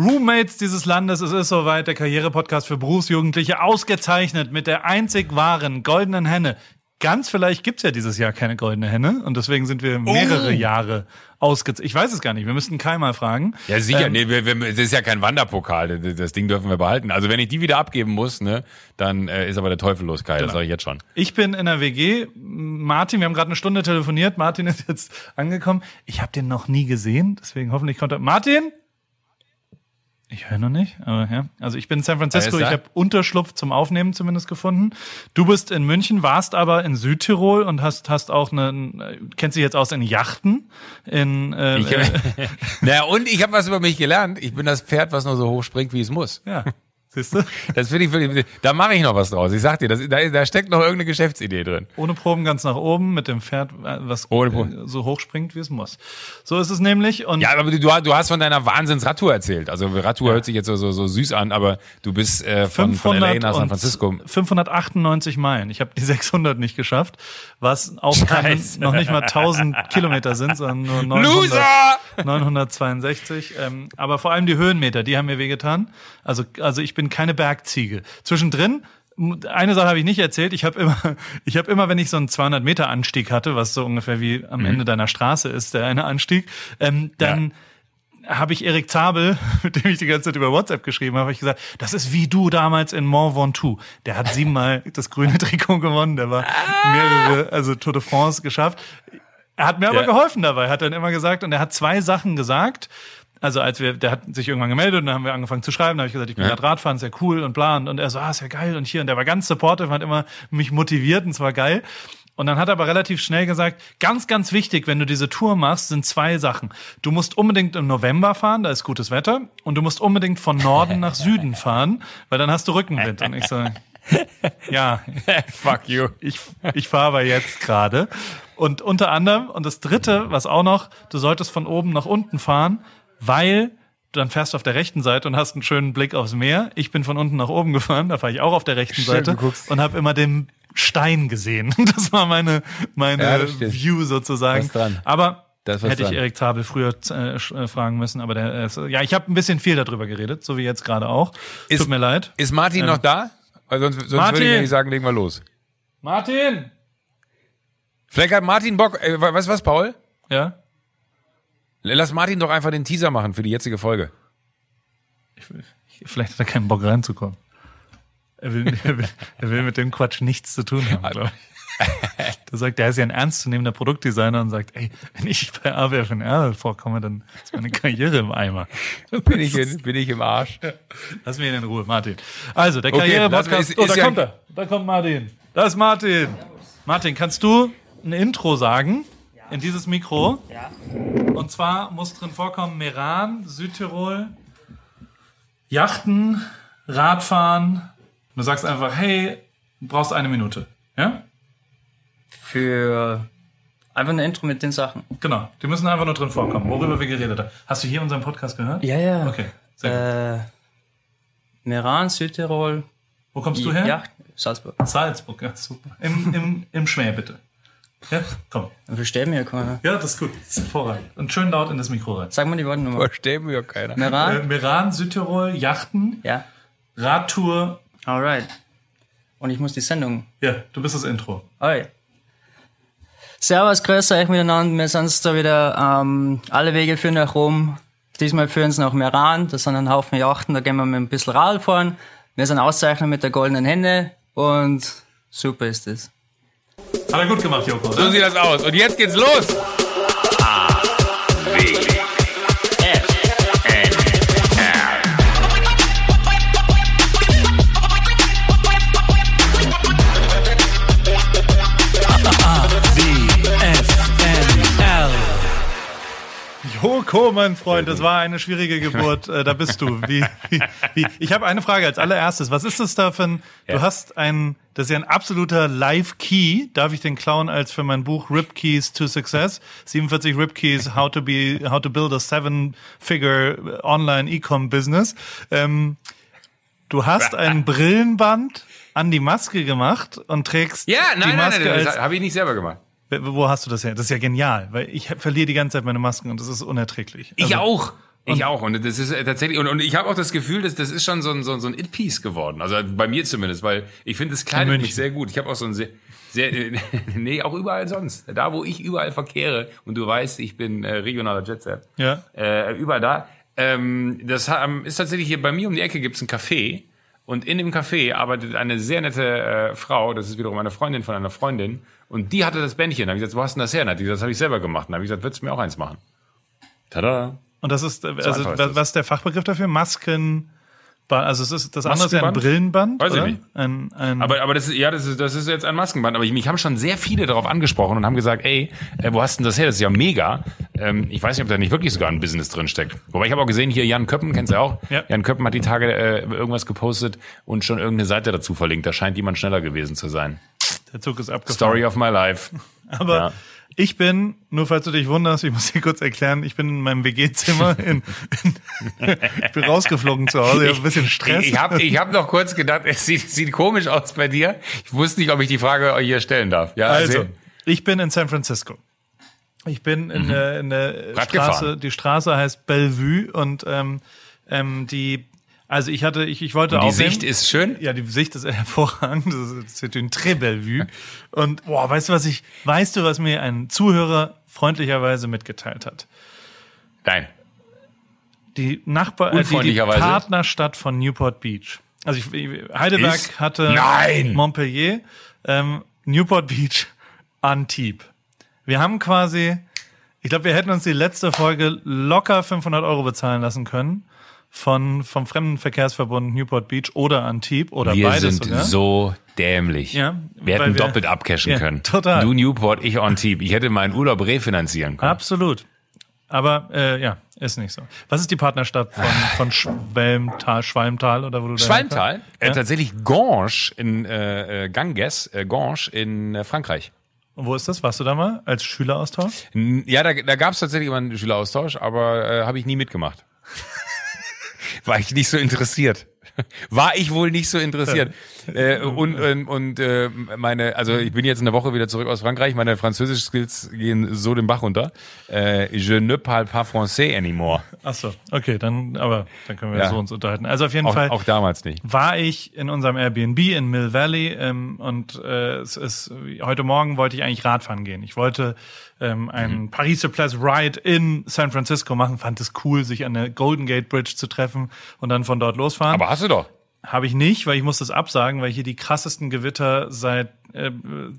Roommates dieses Landes, es ist soweit, der Karrierepodcast für Berufsjugendliche, ausgezeichnet mit der einzig wahren goldenen Henne. Ganz vielleicht gibt's ja dieses Jahr keine goldene Henne und deswegen sind wir mehrere Oh. Jahre ausgezeichnet. Ich weiß es gar nicht, wir müssten Kai mal fragen. Ja, sicher. Ähm, nee, wir, wir, das ist ja kein Wanderpokal. Das, das Ding dürfen wir behalten. Also wenn ich die wieder abgeben muss, ne, dann äh, ist aber der Teufel los, Kai. Genau. Das sage ich jetzt schon. Ich bin in der WG. Martin, wir haben gerade eine Stunde telefoniert. Martin ist jetzt angekommen. Ich habe den noch nie gesehen, deswegen hoffentlich konnte Martin. Ich höre noch nicht, aber ja. Also ich bin in San Francisco, ich habe Unterschlupf zum Aufnehmen zumindest gefunden. Du bist in München, warst aber in Südtirol und hast hast auch eine kennst dich jetzt aus in Yachten in äh, Ich, äh, naja, und ich habe was über mich gelernt. Ich bin das Pferd, was nur so hoch springt, wie es muss. ja. Siehst du? Das finde ich wirklich, da mache ich noch was draus. Ich sag dir, das, da, da steckt noch irgendeine Geschäftsidee drin. Ohne Proben ganz nach oben mit dem Pferd, äh, was äh, so hoch springt, wie es muss. So ist es nämlich. Und Ja, aber du, du hast von deiner Wahnsinns-Radtour erzählt. Also Radtour hört sich jetzt so, so, so süß an, aber du bist äh, von, von LA nach San Francisco. 598 Meilen. Ich habe die 600 nicht geschafft, was auch keine, noch nicht mal 1000 Kilometer sind, sondern nur 900, Loser! 962. Ähm, aber vor allem die Höhenmeter, die haben mir wehgetan. Also, also ich bin keine Bergziege. Zwischendrin eine Sache habe ich nicht erzählt. Ich habe immer, ich habe immer, wenn ich so einen 200 Meter Anstieg hatte, was so ungefähr wie am Ende deiner Straße ist, der eine Anstieg, ähm, dann habe ich Erik Zabel, mit dem ich die ganze Zeit über WhatsApp geschrieben habe, hab ich gesagt, das ist wie du damals in Mont Ventoux. Der hat siebenmal das grüne Trikot gewonnen, der war mehrere, also Tour de France geschafft. Er hat mir aber Ja. geholfen dabei, hat dann immer gesagt, und er hat zwei Sachen gesagt. Also als wir, der hat sich irgendwann gemeldet und dann haben wir angefangen zu schreiben, da habe ich gesagt, ich bin Ja. gerade Radfahren, ist ja cool und bla und, und er so, ah, ist ja geil und hier und der war ganz supportive, hat immer mich motiviert und es war geil. Und dann hat er aber relativ schnell gesagt, ganz, ganz wichtig, wenn du diese Tour machst, sind zwei Sachen. Du musst unbedingt im November fahren, da ist gutes Wetter, und du musst unbedingt von Norden nach Süden fahren, weil dann hast du Rückenwind. Und ich so, ja, Fuck you. ich, ich fahre aber jetzt gerade. Und unter anderem, und das dritte, was auch noch, du solltest von oben nach unten fahren, weil dann fährst du auf der rechten Seite und hast einen schönen Blick aufs Meer. Ich bin von unten nach oben gefahren, da fahre ich auch auf der rechten Schön, Seite und habe immer den Stein gesehen. Das war meine, meine Ja, stimmt. View sozusagen. Was dran. Aber hätte ich dran. Erik Zabel früher äh, äh, fragen müssen, aber der ist, ja, ich habe ein bisschen viel darüber geredet, so wie jetzt gerade auch. Ist- Tut mir leid. Ist Martin noch da? Weil sonst sonst Martin! würde ich nämlich sagen, legen wir los. Martin! Vielleicht hat Martin Bock, äh, weißt du was, Paul? Ja? Lass Martin doch einfach den Teaser machen für die jetzige Folge. Vielleicht hat er keinen Bock reinzukommen. Er will, er will, er will mit dem Quatsch nichts zu tun haben, glaube ich. Da sagt, der ist ja ein ernstzunehmender Produktdesigner und sagt, ey, wenn ich bei AWFNR vorkomme, dann ist meine Karriere im Eimer. Bin ich, in, bin ich im Arsch. Lass mich in Ruhe, Martin. Also, der Okay, Karriere-Podcast. oh, da kommt er. Da kommt Martin. Da ist Martin. Martin, kannst du ein Intro sagen? In dieses Mikro. Ja. Und zwar muss drin vorkommen Meran, Südtirol, Yachten, Radfahren. Du sagst einfach, hey, du brauchst eine Minute. Ja? Für einfach ein Intro mit den Sachen. Genau. Die müssen einfach nur drin vorkommen, worüber wir geredet haben. Hast du hier unseren Podcast gehört? Ja, ja. Okay. Sehr gut. Äh, Meran, Südtirol. Wo kommst du her? Ja, Salzburg. Salzburg, ja, super. Im, im, im Schmäh, bitte. Ja, komm. Dann versteht mir ja keiner. Ja, das ist gut. Das ist hervorragend. Und schön laut in das Mikro rein. Sag mal die Worte nochmal. Verstehen wir ja keiner. Äh, Meran? Meran, Südtirol, Yachten, Ja. Radtour. Alright. Und ich muss die Sendung. Ja, du bist das Intro. Alright. Servus, grüß euch miteinander. Wir sind da wieder, ähm, alle Wege führen nach Rom. Diesmal führen sie nach Meran. Das sind ein Haufen Yachten. Da gehen wir mit ein bisschen Rad fahren. Wir sind ausgezeichnet mit der goldenen Hände. Und super ist es. Hat er gut gemacht, Joko. So sieht das aus. Und jetzt geht's los. Joko, mein Freund, das war eine schwierige Geburt. Äh, da bist du. Wie, wie, wie. Ich habe eine Frage als allererstes. Was ist das da für ein? Du Ja. hast ein, das ist ja ein absoluter Live-Key. Darf ich den klauen als für mein Buch Rip Keys to Success? 47 Rip Keys, How to be, How to build a Seven-Figure Online E-Com Business. Ähm, du hast ein Brillenband an die Maske gemacht und trägst Ja, die nein, nein, Maske nein, als das habe ich nicht selber gemacht. Wo hast du das her? Das ist ja genial, weil ich verliere die ganze Zeit meine Masken und das ist unerträglich. Ich Also, auch. ich auch. Und das ist tatsächlich, und, und ich habe auch das Gefühl, dass das ist schon so ein, so, ein- so ein It-Piece geworden. Also bei mir zumindest, weil ich finde, es kleidet mich sehr gut. Ich habe auch so ein sehr, sehr, nee, auch überall sonst. Da, wo ich überall verkehre, und du weißt, ich bin äh, regionaler Jetset, Ja. äh, überall da. Ähm, das ist tatsächlich hier bei mir um die Ecke gibt's ein Café. Und in dem Café arbeitet eine sehr nette äh, Frau, das ist wiederum eine Freundin von einer Freundin. Und die hatte das Bändchen. Da habe ich gesagt, wo hast du denn das her? Und hat die gesagt, das habe ich selber gemacht. Und dann habe ich gesagt, würdest du mir auch eins machen? Tada. Und das ist, äh, also, was, das. was ist der Fachbegriff dafür? Masken. Also es ist das andere ist ja ein? Brillenband, Weiß ich oder? nicht. Ein, ein, Aber, aber das ist, ja, das ist, das ist jetzt ein Maskenband. Aber ich, mich haben schon sehr viele darauf angesprochen und haben gesagt, ey, äh, wo hast denn das her? Das ist ja mega. Ähm, ich weiß nicht, ob da nicht wirklich sogar ein Business drin steckt. Wobei ich habe auch gesehen, hier Jan Köppen, kennst du ja auch? Ja. Jan Köppen hat die Tage äh, irgendwas gepostet und schon irgendeine Seite dazu verlinkt. Da scheint jemand schneller gewesen zu sein. der Zug ist abgefahren. Story of my life. Aber Ja. Ich bin, nur falls du dich wunderst, ich muss dir kurz erklären, ich bin in meinem WG-Zimmer, in, in, ich bin rausgeflogen zu Hause, ich habe ein bisschen Stress. Ich habe ich hab noch kurz gedacht, es sieht, sieht komisch aus bei dir. Ich wusste nicht, ob ich die Frage hier stellen darf. Ja, Also, erzähl. ich bin in San Francisco. Ich bin in der, in der Straße, Mhm. die Straße heißt Bellevue und ähm, ähm, die, also ich hatte, ich, ich wollte Und die aufnehmen- Sicht ist schön. Ja, die Sicht ist hervorragend. Das ist, ein Très Bellevue. Und boah, weißt du, was ich, weißt du, was mir ein Zuhörer freundlicherweise mitgeteilt hat? Nein. Die Nachbar, äh, die, die? Partnerstadt von Newport Beach. Also ich, Heidelberg Ist- hatte Nein! Montpellier, ähm, Newport Beach, Antibes. Wir haben quasi, ich glaube, wir hätten uns die letzte Folge locker 500 Euro bezahlen lassen können von vom Fremdenverkehrsverbund Newport Beach oder Antibes oder Wir beides sind sogar. so dämlich. Ja, wir hätten wir- doppelt abcashen Ja, können. total. Du Newport, ich on Team. Ich hätte meinen Urlaub refinanzieren können. Absolut. Aber äh, ja, ist nicht so. Was ist die Partnerstadt von, von Schwalmtal, Schwalmtal oder wo du da Schwalmtal, äh, Ja. tatsächlich Ganges in äh, äh, Ganges, äh, Ganges in äh, Frankreich. Und wo ist das? Warst du da mal als Schüleraustausch? Ja, da, da gab es tatsächlich immer einen Schüleraustausch, aber äh, habe ich nie mitgemacht. War ich nicht so interessiert. War ich wohl nicht so interessiert. äh, und und, und äh, meine, also ich bin jetzt eine Woche wieder zurück aus Frankreich. Meine französischen Skills gehen so den Bach runter. Äh, je ne parle pas français anymore. Ach so, okay, dann, aber dann können wir Ja. so uns unterhalten. Also auf jeden Auch, Fall auch damals nicht. war ich in unserem Airbnb in Mill Valley ähm, und äh, es ist heute Morgen wollte ich eigentlich Radfahren gehen. Ich wollte ähm, einen Mhm. Paris Place Ride in San Francisco machen, fand es cool, sich an der Golden Gate Bridge zu treffen und dann von dort losfahren. Aber hast du doch. Habe ich nicht, weil ich muss das absagen, weil hier die krassesten Gewitter seit äh,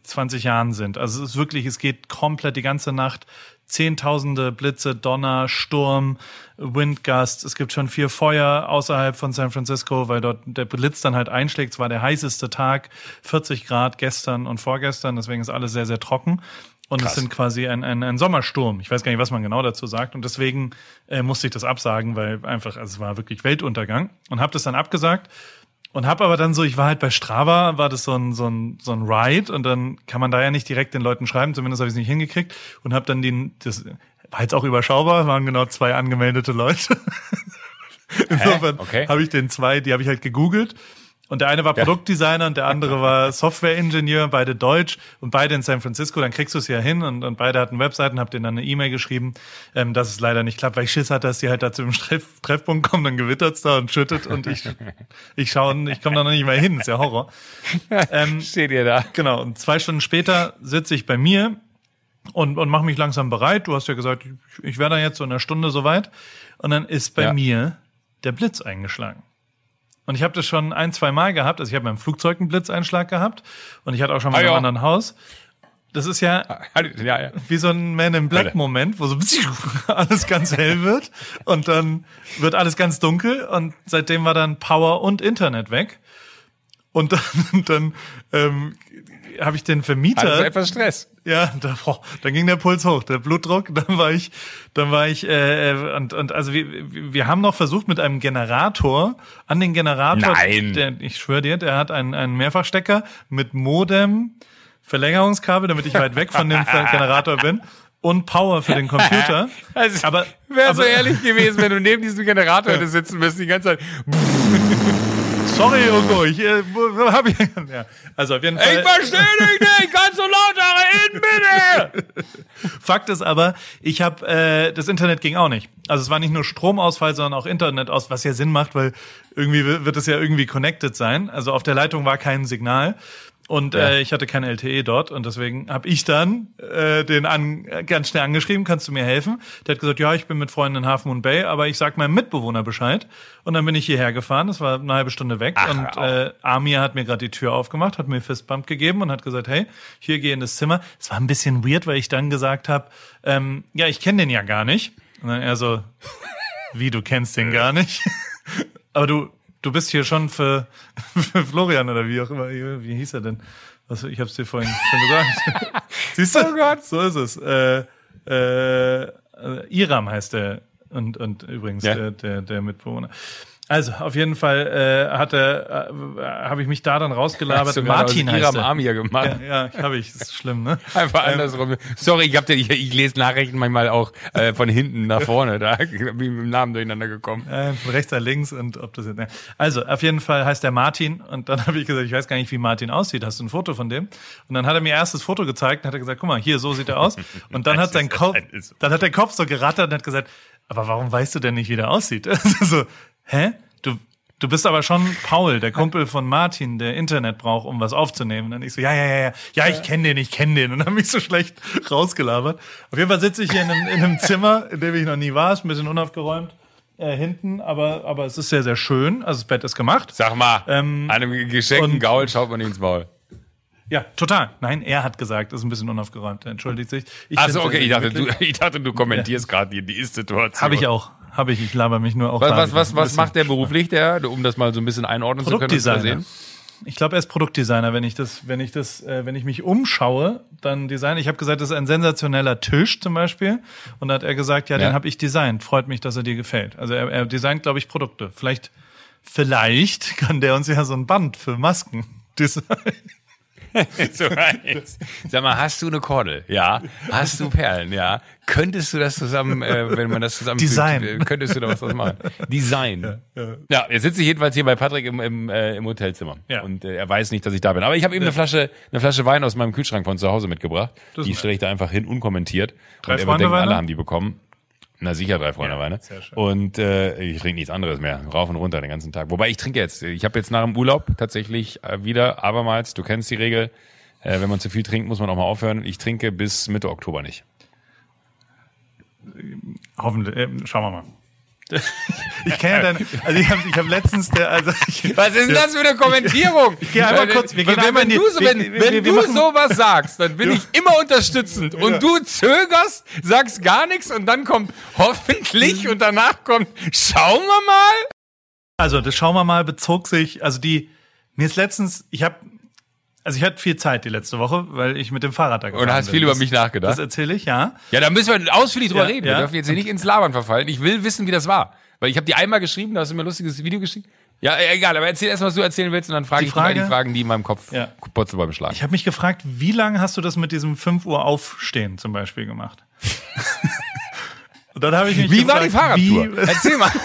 20 Jahren sind. Also es ist wirklich, es geht komplett die ganze Nacht. Zehntausende Blitze, Donner, Sturm, Windgust. Es gibt schon vier Feuer außerhalb von San Francisco, weil dort der Blitz dann halt einschlägt. Es war der heißeste Tag, 40 Grad gestern und vorgestern. Deswegen ist alles sehr, sehr trocken. Und Krass. es sind quasi ein, ein, ein Sommersturm. Ich weiß gar nicht, was man genau dazu sagt. Und deswegen äh, musste ich das absagen, weil einfach, also es war wirklich Weltuntergang. Und habe das dann abgesagt. Und habe aber dann so, ich war halt bei Strava, war das so ein, so ein, so ein Ride und dann kann man da ja nicht direkt den Leuten schreiben, zumindest habe ich es nicht hingekriegt und habe dann den, das war jetzt auch überschaubar, waren genau zwei angemeldete Leute. Insofern Okay. habe ich den zwei, die habe ich halt gegoogelt. Und der eine war Produktdesigner und der andere war Softwareingenieur, beide Deutsch und beide in San Francisco. Dann kriegst du es ja hin und, und beide hatten Webseiten, hab denen dann eine E-Mail geschrieben, ähm, dass es leider nicht klappt, weil ich Schiss hatte, dass die halt da zu dem Treff, Treffpunkt kommen, dann gewittert's da und schüttet und ich, ich schaue, ich komme da noch nicht mal hin, ist ja Horror. Ähm, Steht ihr da? Genau, und zwei Stunden später sitze ich bei mir und, und mache mich langsam bereit. Du hast ja gesagt, ich, ich wäre dann jetzt so in einer Stunde soweit. Und dann ist bei Ja. mir der Blitz eingeschlagen. Und ich habe das schon ein, zwei Mal gehabt. Also ich habe beim Flugzeug einen Blitzeinschlag gehabt und ich hatte auch schon mal Ah, in einem anderen Haus. Das ist ja Ja, ja. wie so ein Man in Black. Moment, wo so alles ganz hell wird und dann wird alles ganz dunkel und seitdem war dann Power und Internet weg. Und dann, dann ähm, habe ich den Vermieter. Also etwas Stress. Ja, da, boah, dann ging der Puls hoch, der Blutdruck, dann war ich, dann war ich, äh, und, und also wir, wir haben noch versucht mit einem Generator an den Generator, Nein. Der, ich schwöre dir, der hat einen, einen Mehrfachstecker mit Modem, Verlängerungskabel, damit ich weit weg von dem Generator bin und Power für den Computer. Also, Aber- wäre so ehrlich gewesen, wenn du neben diesem Generator hättest sitzen müssen die ganze Zeit. Sorry, Ugo, ich äh, hab ich. Ja. Also auf jeden Fall. Ich verstehe dich nicht! Kannst du lauter reden, bitte? Fakt ist aber, ich habe äh, das Internet ging auch nicht. Also es war nicht nur Stromausfall, sondern auch Internet aus, was ja Sinn macht, weil irgendwie wi- wird es ja irgendwie connected sein. Also auf der Leitung war kein Signal. Und Ja. äh, ich hatte kein LTE dort und deswegen habe ich dann äh, den an, ganz schnell angeschrieben, kannst du mir helfen? Der hat gesagt, ja, ich bin mit Freunden in Half Moon Bay, aber ich sag meinem Mitbewohner Bescheid. Und dann bin ich hierher gefahren, das war eine halbe Stunde weg Ach, und äh, Amir hat mir gerade die Tür aufgemacht, hat mir Fistbump gegeben und hat gesagt, hey, hier geh in das Zimmer. Es war ein bisschen weird, weil ich dann gesagt habe, ähm, ja, ich kenne den ja gar nicht. Und dann er so, wie, du kennst den gar nicht? Aber du, du bist hier schon für, für Florian oder wie auch immer. Wie hieß er denn? Was, ich hab's dir vorhin schon gesagt. Siehst du? Oh Gott. So ist es. Äh, äh, äh, Iram heißt der und, und übrigens Ja. der, der, der Mitbewohner. Also auf jeden Fall äh, hat er, äh, habe ich mich da dann rausgelabert. Hast Martin aus heißt Iram er. Amir gemacht. Ja, ja habe ich. Das ist schlimm, ne? Einfach andersrum. Sorry, ich, hab den, ich, ich lese Nachrichten manchmal auch äh, von hinten nach vorne. Da bin ich mit dem Namen durcheinander gekommen. Äh, von rechts nach links und ob das jetzt. Ne. Also, auf jeden Fall heißt er Martin und dann habe ich gesagt, ich weiß gar nicht, wie Martin aussieht. Hast du ein Foto von dem? Und dann hat er mir erst das Foto gezeigt und hat er gesagt, guck mal, hier, so sieht er aus. Und dann hat sein Kopf, dann hat der Kopf so gerattert und hat gesagt, aber warum weißt du denn nicht, wie der aussieht? Also so, hä? Du, du bist aber schon Paul, der Kumpel von Martin, der Internet braucht, um was aufzunehmen. Und dann ich so, ja, ja, ja, ja, ja, ich kenne den, ich kenne den. Und dann habe mich so schlecht rausgelabert. Auf jeden Fall sitze ich hier in einem, in einem Zimmer, in dem ich noch nie war, ist ein bisschen unaufgeräumt äh, hinten, aber, aber es ist sehr, sehr schön. Also das Bett ist gemacht. Sag mal, Ähm, einem geschenkten Gaul schaut man nicht ins Maul. Ja, total. Nein, er hat gesagt, ist ein bisschen unaufgeräumt. Er entschuldigt sich. Ich Achso, okay, sehr, ich dachte, du, ich dachte, du kommentierst gerade die, die Ist-Situation. Habe ich auch. Habe ich. Ich laber mich nur auch. Was, was, was, was macht der beruflich, der, um das mal so ein bisschen einordnen zu können? Produktdesigner. sehen? Ich glaube, er ist Produktdesigner. Wenn ich das, wenn ich das, äh, wenn ich mich umschaue, dann Design. Ich habe gesagt, das ist ein sensationeller Tisch zum Beispiel. Und da hat er gesagt, ja, Ja. den habe ich designt. Freut mich, dass er dir gefällt. Also er, er designt, glaube ich, Produkte. Vielleicht, vielleicht kann der uns ja so ein Band für Masken designen. So eins. Sag mal, hast du eine Kordel? Ja. Hast du Perlen? Ja. Könntest du das zusammen, äh, wenn man das zusammen Design. äh, könntest du da was draus machen? Design. Ja, jetzt sitze ich jedenfalls hier bei Patrick im, im, äh, im Hotelzimmer. Ja. Und äh, er weiß nicht, dass ich da bin. Aber ich habe ihm eine Flasche, eine Flasche Wein aus meinem Kühlschrank von zu Hause mitgebracht. Das Die stelle ich da einfach hin, unkommentiert. Drei Und er wird denken, alle haben die bekommen. Na sicher, drei Freunde Weine. sehr schön. Und äh, ich trinke nichts anderes mehr. Rauf und runter den ganzen Tag. Wobei ich trinke jetzt. Ich habe jetzt nach dem Urlaub tatsächlich äh, wieder, abermals, du kennst die Regel, äh, wenn man zu viel trinkt, muss man auch mal aufhören. Ich trinke bis Mitte Oktober nicht. Hoffentlich. Äh, schauen wir mal. Ich kenne ja deine, also ich habe ich hab letztens der, also ich, Was ist denn das für eine Kommentierung? Ich geh einmal kurz- wir gehen wenn, wenn die- du, so, wir- wenn, wir- wenn wir du sowas sagst, dann bin ich immer unterstützend. Und du zögerst, sagst gar nichts und dann kommt hoffentlich und danach kommt, schauen wir mal. Also, das schauen wir mal, bezog sich, also die, mir ist letztens, ich habe, also ich hatte viel Zeit die letzte Woche, weil ich mit dem Fahrrad da gefahren Und hast bin. viel über Das- mich nachgedacht. Das erzähle ich, ja. Ja, da müssen wir ausführlich drüber Ja, reden. ja. Wir dürfen jetzt hier nicht ins Labern verfallen. Ich will wissen, wie das war. Weil ich habe dir einmal geschrieben, da hast du mir ein lustiges Video geschickt. Ja, äh, egal, aber erzähl erst, was du erzählen willst und dann frage Die ich dich all die Frage- Fragen, die in meinem Kopf Ja. Purzelbäume schlagen. Ich habe mich gefragt, wie lange hast du das mit diesem 5 Uhr Aufstehen zum Beispiel gemacht? Und dann habe ich mich Wie war gefragt, die Fahrradtour? Wie, Erzähl mal.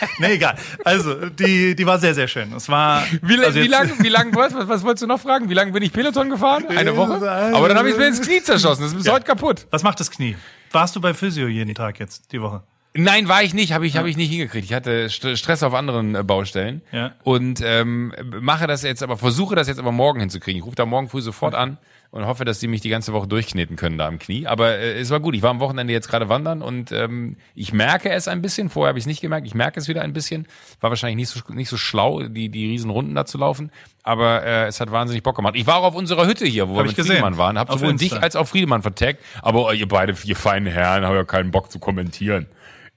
nee, egal. Also, die, die war sehr, sehr schön. Es war. Wie, also wie jetzt- lang, wie lang, was, was, wolltest du noch fragen? Wie lange bin ich Peloton gefahren? Eine Woche? Aber dann habe ich mir ins Knie zerschossen. Das ist bis heute kaputt. Was macht das Knie? Warst du bei Physio jeden Tag jetzt, die Woche? Nein, war ich nicht, habe ich, hab ich nicht hingekriegt. Ich hatte St- Stress auf anderen äh, Baustellen Ja. und ähm, mache das jetzt, aber versuche das jetzt aber morgen hinzukriegen. Ich rufe da morgen früh sofort an und hoffe, dass die mich die ganze Woche durchkneten können da am Knie. Aber äh, es war gut. Ich war am Wochenende jetzt gerade wandern und ähm, ich merke es ein bisschen. Vorher habe ich es nicht gemerkt. Ich merke es wieder ein bisschen. War wahrscheinlich nicht so nicht so schlau, die die riesen Runden da zu laufen. Aber äh, es hat wahnsinnig Bock gemacht. Ich war auch auf unserer Hütte hier, wo wir Hab mit ich gesehen. Friedemann waren. Hab Auf sowohl Insta. dich als auch Friedemann vertagt. Aber ihr beide, ihr feinen Herren, haben ja keinen Bock zu kommentieren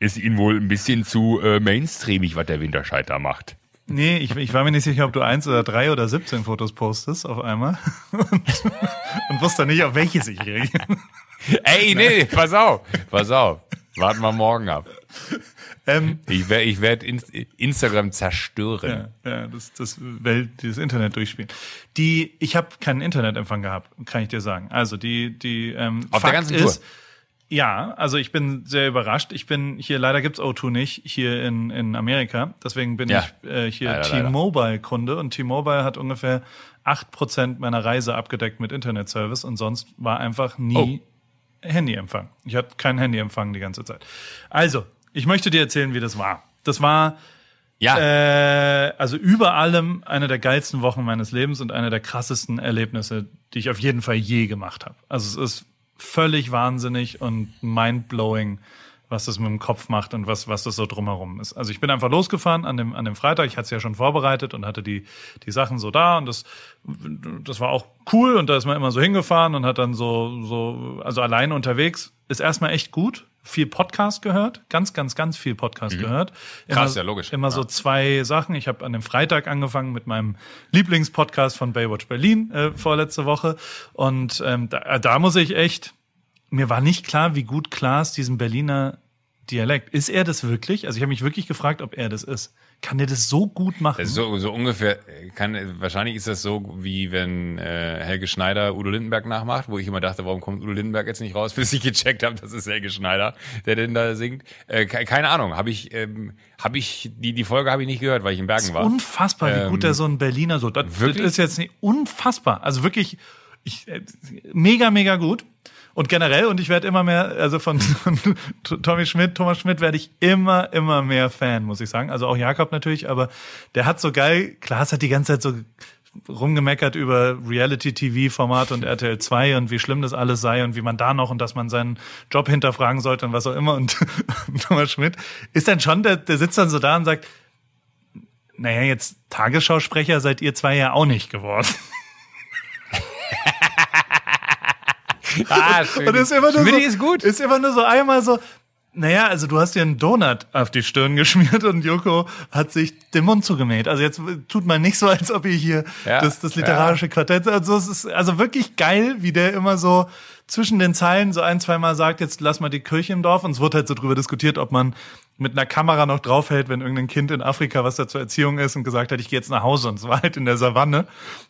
ist ihnen wohl ein bisschen zu äh, mainstreamig, was der Winterscheid da macht. Nee, ich, ich war mir nicht sicher, ob du eins oder drei oder 17 Fotos postest auf einmal. Und, und wusste nicht, auf welches ich reagiere. Ey, nee, pass auf, pass auf. Warten wir morgen ab. Ähm, Ich werde ich werd Inst Instagram zerstören. ja, ja, das, das Welt, dieses Internet durchspielen. Die, ich habe keinen Internetempfang gehabt, kann ich dir sagen. Also die, die ähm, Auf der Fakt ganzen Tour? Ja, also ich bin sehr überrascht. Ich bin hier, leider gibt's O2 nicht, hier in, in Amerika. Deswegen bin Ja. ich äh, hier. T-Mobile-Kunde und T-Mobile hat ungefähr 8% meiner Reise abgedeckt mit Internetservice und sonst war einfach nie Handyempfang. Ich hatte keinen Handyempfang die ganze Zeit. Also, ich möchte dir erzählen, wie das war. Das war Ja, äh, also über allem eine der geilsten Wochen meines Lebens und eine der krassesten Erlebnisse, die ich auf jeden Fall je gemacht habe. Also es ist völlig wahnsinnig und mindblowing, was das mit dem Kopf macht und was, was das so drumherum ist. Also ich bin einfach losgefahren an dem, an dem Freitag. Ich hatte es ja schon vorbereitet und hatte die, die Sachen so da und das, das war auch cool und da ist man immer so hingefahren und hat dann so, so, also alleine unterwegs ist erstmal echt gut. Viel Podcast gehört, ganz, ganz, ganz viel Podcast gehört. Mhm. Krass, immer, ja, logisch. Immer so zwei Sachen. Ich habe an dem Freitag angefangen mit meinem Lieblingspodcast von Baywatch Berlin äh, vorletzte Woche. Und ähm, da, da muss ich echt, mir war nicht klar, wie gut Klaas diesen Berliner Dialekt. Ist er das wirklich? Also ich habe mich wirklich gefragt, ob er das ist. Kann der das so gut machen? so, so ungefähr, kann, wahrscheinlich ist das so, wie wenn äh, Helge Schneider Udo Lindenberg nachmacht, wo ich immer dachte, warum kommt Udo Lindenberg jetzt nicht raus, bis ich gecheckt habe, das ist Helge Schneider, der denn da singt. Äh, ke- keine Ahnung, habe ich, ähm, habe ich, die, die Folge habe ich nicht gehört, weil ich in Bergen war. Unfassbar, wie gut der so ein Berliner so. Das, das wirklich? ist jetzt nicht unfassbar. Also wirklich, ich, äh, mega, mega gut. Und generell, und ich werde immer mehr, also von, Tommy Schmidt, Thomas Schmidt werde ich immer, immer mehr Fan, muss ich sagen. Also auch Jakob natürlich, aber der hat so geil, Klaas hat die ganze Zeit so rumgemeckert über Reality-TV-Format und RTL 2 und wie schlimm das alles sei und wie man da noch und dass man seinen Job hinterfragen sollte und was auch immer. Und Thomas Schmidt ist dann schon, der, der sitzt dann so da und sagt, naja, jetzt Tagesschausprecher seid ihr zwei ja auch nicht geworden. Ah, schön. Und ist immer nur Schmidti so, ist gut. Ist immer nur so einmal so, naja, also du hast dir einen Donut auf die Stirn geschmiert und Joko hat sich den Mund zugemäht. Also jetzt tut man nicht so, als ob ihr hier Ja, das, das literarische Quartett, also es ist also wirklich geil, wie der immer so zwischen den Zeilen so ein, zweimal sagt, jetzt lass mal die Kirche im Dorf und es wird halt so drüber diskutiert, ob man mit einer Kamera noch draufhält, wenn irgendein Kind in Afrika, was da zur Erziehung ist und gesagt hat, ich gehe jetzt nach Hause und es war halt in der Savanne.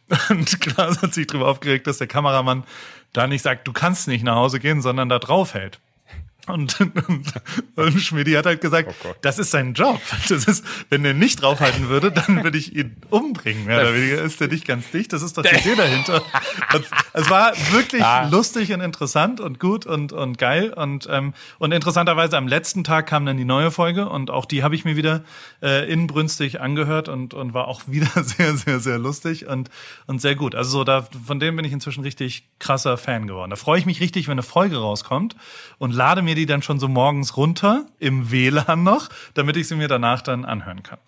Und Klaas hat sich drüber aufgeregt, dass der Kameramann da nicht sagt, du kannst nicht nach Hause gehen, sondern da draufhält. Und, und, und Schmidi hat halt gesagt, Gott. das ist sein Job. Das ist, wenn er nicht draufhalten würde, dann würde ich ihn umbringen. Mehr oder weniger ist der nicht ganz dicht. Das ist doch die Idee dahinter. Und es war wirklich Ah. lustig und interessant und gut und, und geil. Und, ähm, und interessanterweise am letzten Tag kam dann die neue Folge und auch die habe ich mir wieder äh, inbrünstig angehört und, und war auch wieder sehr, sehr, sehr lustig und, und sehr gut. Also so, da, von dem bin ich inzwischen richtig krasser Fan geworden. Da freue ich mich richtig, wenn eine Folge rauskommt und lade mir die dann schon so morgens runter im WLAN noch, damit ich sie mir danach dann anhören kann.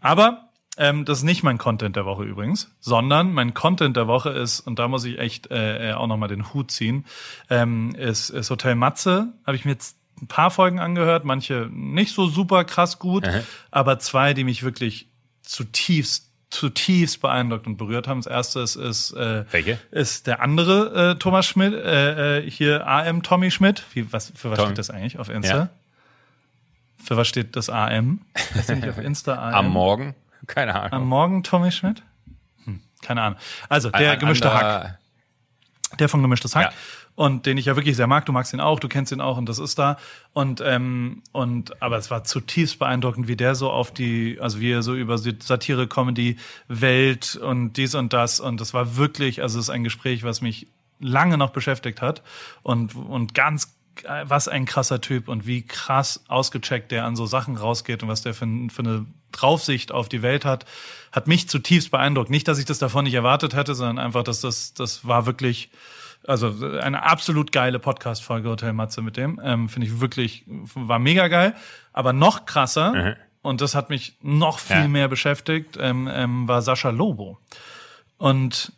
Aber ähm, das ist nicht mein Content der Woche übrigens, sondern mein Content der Woche ist, und da muss ich echt äh, auch nochmal den Hut ziehen, ähm, ist, ist Hotel Matze. Habe ich mir jetzt ein paar Folgen angehört, manche nicht so super krass gut, aber zwei, die mich wirklich zutiefst zutiefst beeindruckt und berührt haben. Das erste ist, ist, äh, Welche? ist der andere äh, Thomas Schmidt, äh, äh, hier AM Tommy Schmidt. Wie, was, für was Tom. steht das eigentlich auf Insta? Ja. Für was steht das AM? Das nicht auf Insta AM? Am Morgen? Keine Ahnung. Am Morgen Tommy Schmidt? Hm, keine Ahnung. Also der Ein gemischte Hack, der von gemischtes Hack. Ja. Und den ich ja wirklich sehr mag, du magst ihn auch, du kennst ihn auch und das ist da. Und, ähm, und aber es war zutiefst beeindruckend, wie der so auf die, also wie er so über Satire, Comedy, Welt und dies und das. Und das war wirklich, also es ist ein Gespräch, was mich lange noch beschäftigt hat. Und, und ganz, was ein krasser Typ und wie krass ausgecheckt der an so Sachen rausgeht und was der für, für eine Draufsicht auf die Welt hat, hat mich zutiefst beeindruckt. Nicht, dass ich das davon nicht erwartet hätte, sondern einfach, dass das, das war wirklich, also eine absolut geile Podcast-Folge Hotel Matze mit dem. Ähm, Finde ich wirklich, war mega geil. Aber noch krasser, und das hat mich noch viel Ja. mehr beschäftigt, ähm, ähm, war Sascha Lobo. Und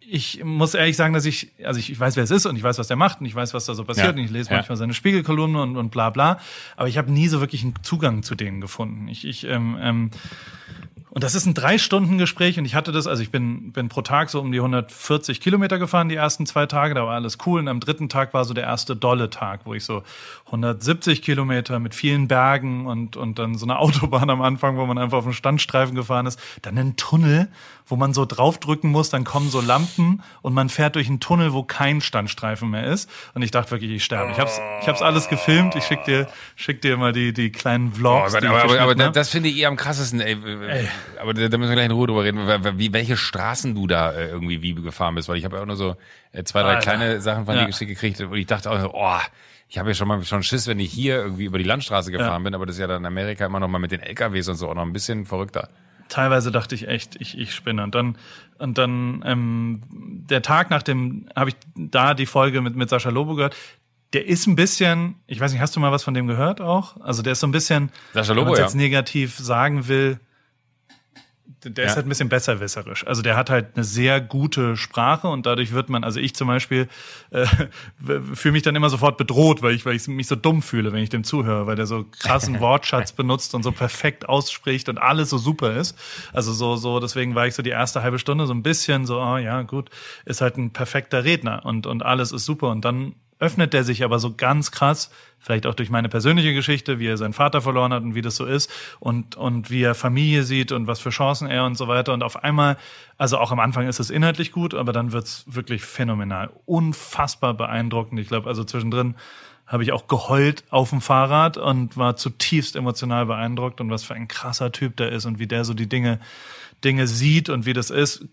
ich muss ehrlich sagen, dass ich, also ich, ich weiß, wer es ist und ich weiß, was der macht und ich weiß, was da so passiert Ja. und ich lese Ja. manchmal seine Spiegelkolumne und, und bla bla. Aber ich habe nie so wirklich einen Zugang zu denen gefunden. Ich, ich ähm, ähm, Und das ist ein drei Stunden Gespräch und ich hatte das, also ich bin, bin pro Tag so um die 140 Kilometer gefahren, die ersten zwei Tage, da war alles cool. Und am dritten Tag war so der erste dolle Tag, wo ich so 170 Kilometer mit vielen Bergen und, und dann so eine Autobahn am Anfang, wo man einfach auf einen Standstreifen gefahren ist. Dann einen Tunnel, wo man so draufdrücken muss, dann kommen so Lampen und man fährt durch einen Tunnel, wo kein Standstreifen mehr ist. Und ich dachte wirklich, ich sterbe. Ich hab's, ich hab's alles gefilmt. Ich schick dir, schick dir mal die, die kleinen Vlogs. Oh Gott, die ich aber, aber, aber geschnitten hab. das finde ich eher am krassesten, ey. Ey. Aber da, da müssen wir gleich in Ruhe drüber reden, wie, welche Straßen du da äh, irgendwie wie gefahren bist, weil ich habe ja auch nur so äh, zwei, drei Alter. kleine Sachen von Ja. dir geschickt gekriegt und ich dachte auch so, oh, ich habe ja schon mal schon Schiss, wenn ich hier irgendwie über die Landstraße gefahren bin, aber das ist ja dann in Amerika immer noch mal mit den LKWs und so auch noch ein bisschen verrückter. teilweise dachte ich echt, ich, ich spinne. Und dann, und dann ähm, der Tag nach dem, habe ich da die Folge mit, mit Sascha Lobo gehört. Der ist ein bisschen, ich weiß nicht, hast du mal was von dem gehört auch? Also der ist so ein bisschen, Sascha wenn Lobo, man's ja. jetzt negativ sagen will, der Ja. ist halt ein bisschen besserwisserisch. Also der hat halt eine sehr gute Sprache und dadurch wird man, also ich zum Beispiel, äh, fühle mich dann immer sofort bedroht, weil ich, weil ich mich so dumm fühle, wenn ich dem zuhöre, weil der so krassen Wortschatz benutzt und so perfekt ausspricht und alles so super ist. Also so, so, deswegen war ich so die erste halbe Stunde so ein bisschen so, ah ja, gut, ist halt ein perfekter Redner und, und alles ist super. Und dann öffnet der sich aber so ganz krass, vielleicht auch durch meine persönliche Geschichte, wie er seinen Vater verloren hat und wie das so ist und, und wie er Familie sieht und was für Chancen er und so weiter. Und auf einmal, also auch am Anfang ist es inhaltlich gut, aber dann wird's wirklich phänomenal. Unfassbar beeindruckend. Ich glaube, also zwischendrin habe ich auch geheult auf dem Fahrrad und war zutiefst emotional beeindruckt und was für ein krasser Typ der ist und wie der so die Dinge Dinge sieht und wie das ist,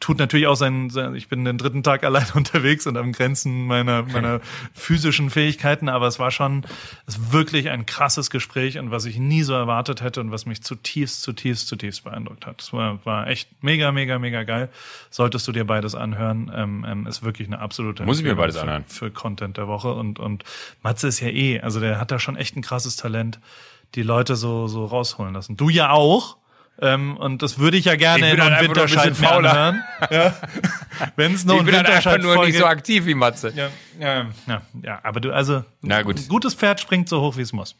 tut natürlich auch sein, sein ich bin den dritten Tag allein unterwegs und am Grenzen meiner, meiner physischen Fähigkeiten, aber es war schon es wirklich ein krasses Gespräch und was ich nie so erwartet hätte und was mich zutiefst, zutiefst, zutiefst beeindruckt hat. Es war, war echt mega, mega, mega geil. Solltest du dir beides anhören, ähm, ähm, ist wirklich eine absolute Muss ich mir beides für, anhören. Für Content der Woche und, und Matze ist ja eh, also der hat da schon echt ein krasses Talent, die Leute so, so rausholen lassen. Du ja auch. Ähm, und das würde ich ja gerne Ich in halt einem bisschen Winterscheid fauler. anhören. Ja. Wenn es nur Ich ein bin halt einfach Winterscheid nur nicht so aktiv wie Matze. ja, ja, ja, ja, aber du, also, Na gut. ein gutes Pferd springt so hoch, wie es muss.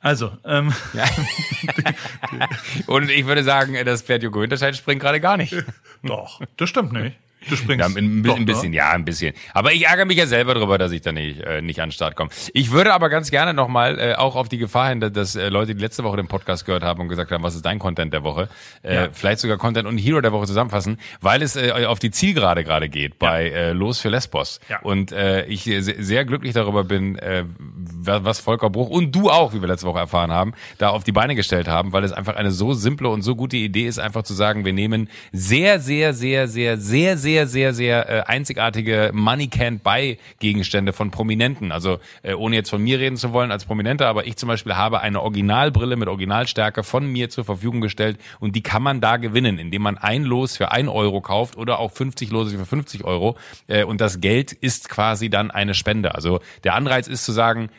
Also, ähm, Und ich würde sagen, das Pferd Joko Winterscheid springt gerade gar nicht. doch, das stimmt nicht. Du springst. Ja, ein, doch, ein bisschen, doch. ja, ein bisschen. Aber ich ärgere mich ja selber drüber, dass ich da nicht, äh, nicht an den Start komme. Ich würde aber ganz gerne nochmal äh, auch auf die Gefahr hin, dass äh, Leute, die letzte Woche den Podcast gehört haben und gesagt haben, was ist dein Content der Woche, äh, Ja. vielleicht sogar Content und Hero der Woche zusammenfassen, weil es äh, auf die Zielgerade gerade geht bei äh, Los für Lesbos. Ja. Und äh, ich se- sehr glücklich darüber bin, äh, wa- was Volker Bruch und du auch, wie wir letzte Woche erfahren haben, da auf die Beine gestellt haben, weil es einfach eine so simple und so gute Idee ist, einfach zu sagen, wir nehmen sehr, sehr, sehr, sehr, sehr, sehr, sehr, sehr äh, einzigartige Money Can't Buy Gegenstände von Prominenten. Also äh, ohne jetzt von mir reden zu wollen als Prominenter, aber ich zum Beispiel habe eine Originalbrille mit Originalstärke von mir zur Verfügung gestellt und die kann man da gewinnen, indem man ein Los für ein Euro kauft oder auch 50 Lose für 50 Euro äh, und das Geld ist quasi dann eine Spende. Also der Anreiz ist zu sagen,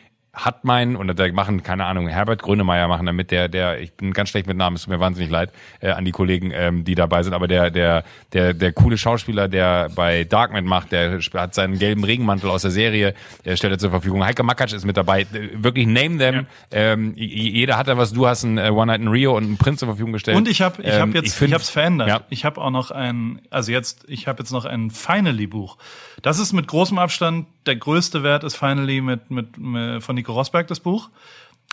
hat mein, und da machen, keine Ahnung, Herbert Grönemeyer machen damit, der, der, ich bin ganz schlecht mit Namen, es tut mir wahnsinnig leid, äh, an die Kollegen, ähm, die dabei sind, aber der, der, der, der coole Schauspieler, der bei Darkman macht, der hat seinen gelben Regenmantel aus der Serie, der stellt er zur Verfügung. Heike Makatsch ist mit dabei. Äh, Wirklich name them. Ähm, j- jeder hat da was, du hast ein äh, One Night in Rio und einen Prinz zur Verfügung gestellt. Und ich habe ich Ähm, hab jetzt, ich, find- habe es verändert. Ja. Ich habe auch noch ein, also jetzt, ich habe jetzt noch ein Finally-Buch. Das ist mit großem Abstand der größte Wert ist Finally mit, mit, mit von Nico Rosberg das Buch.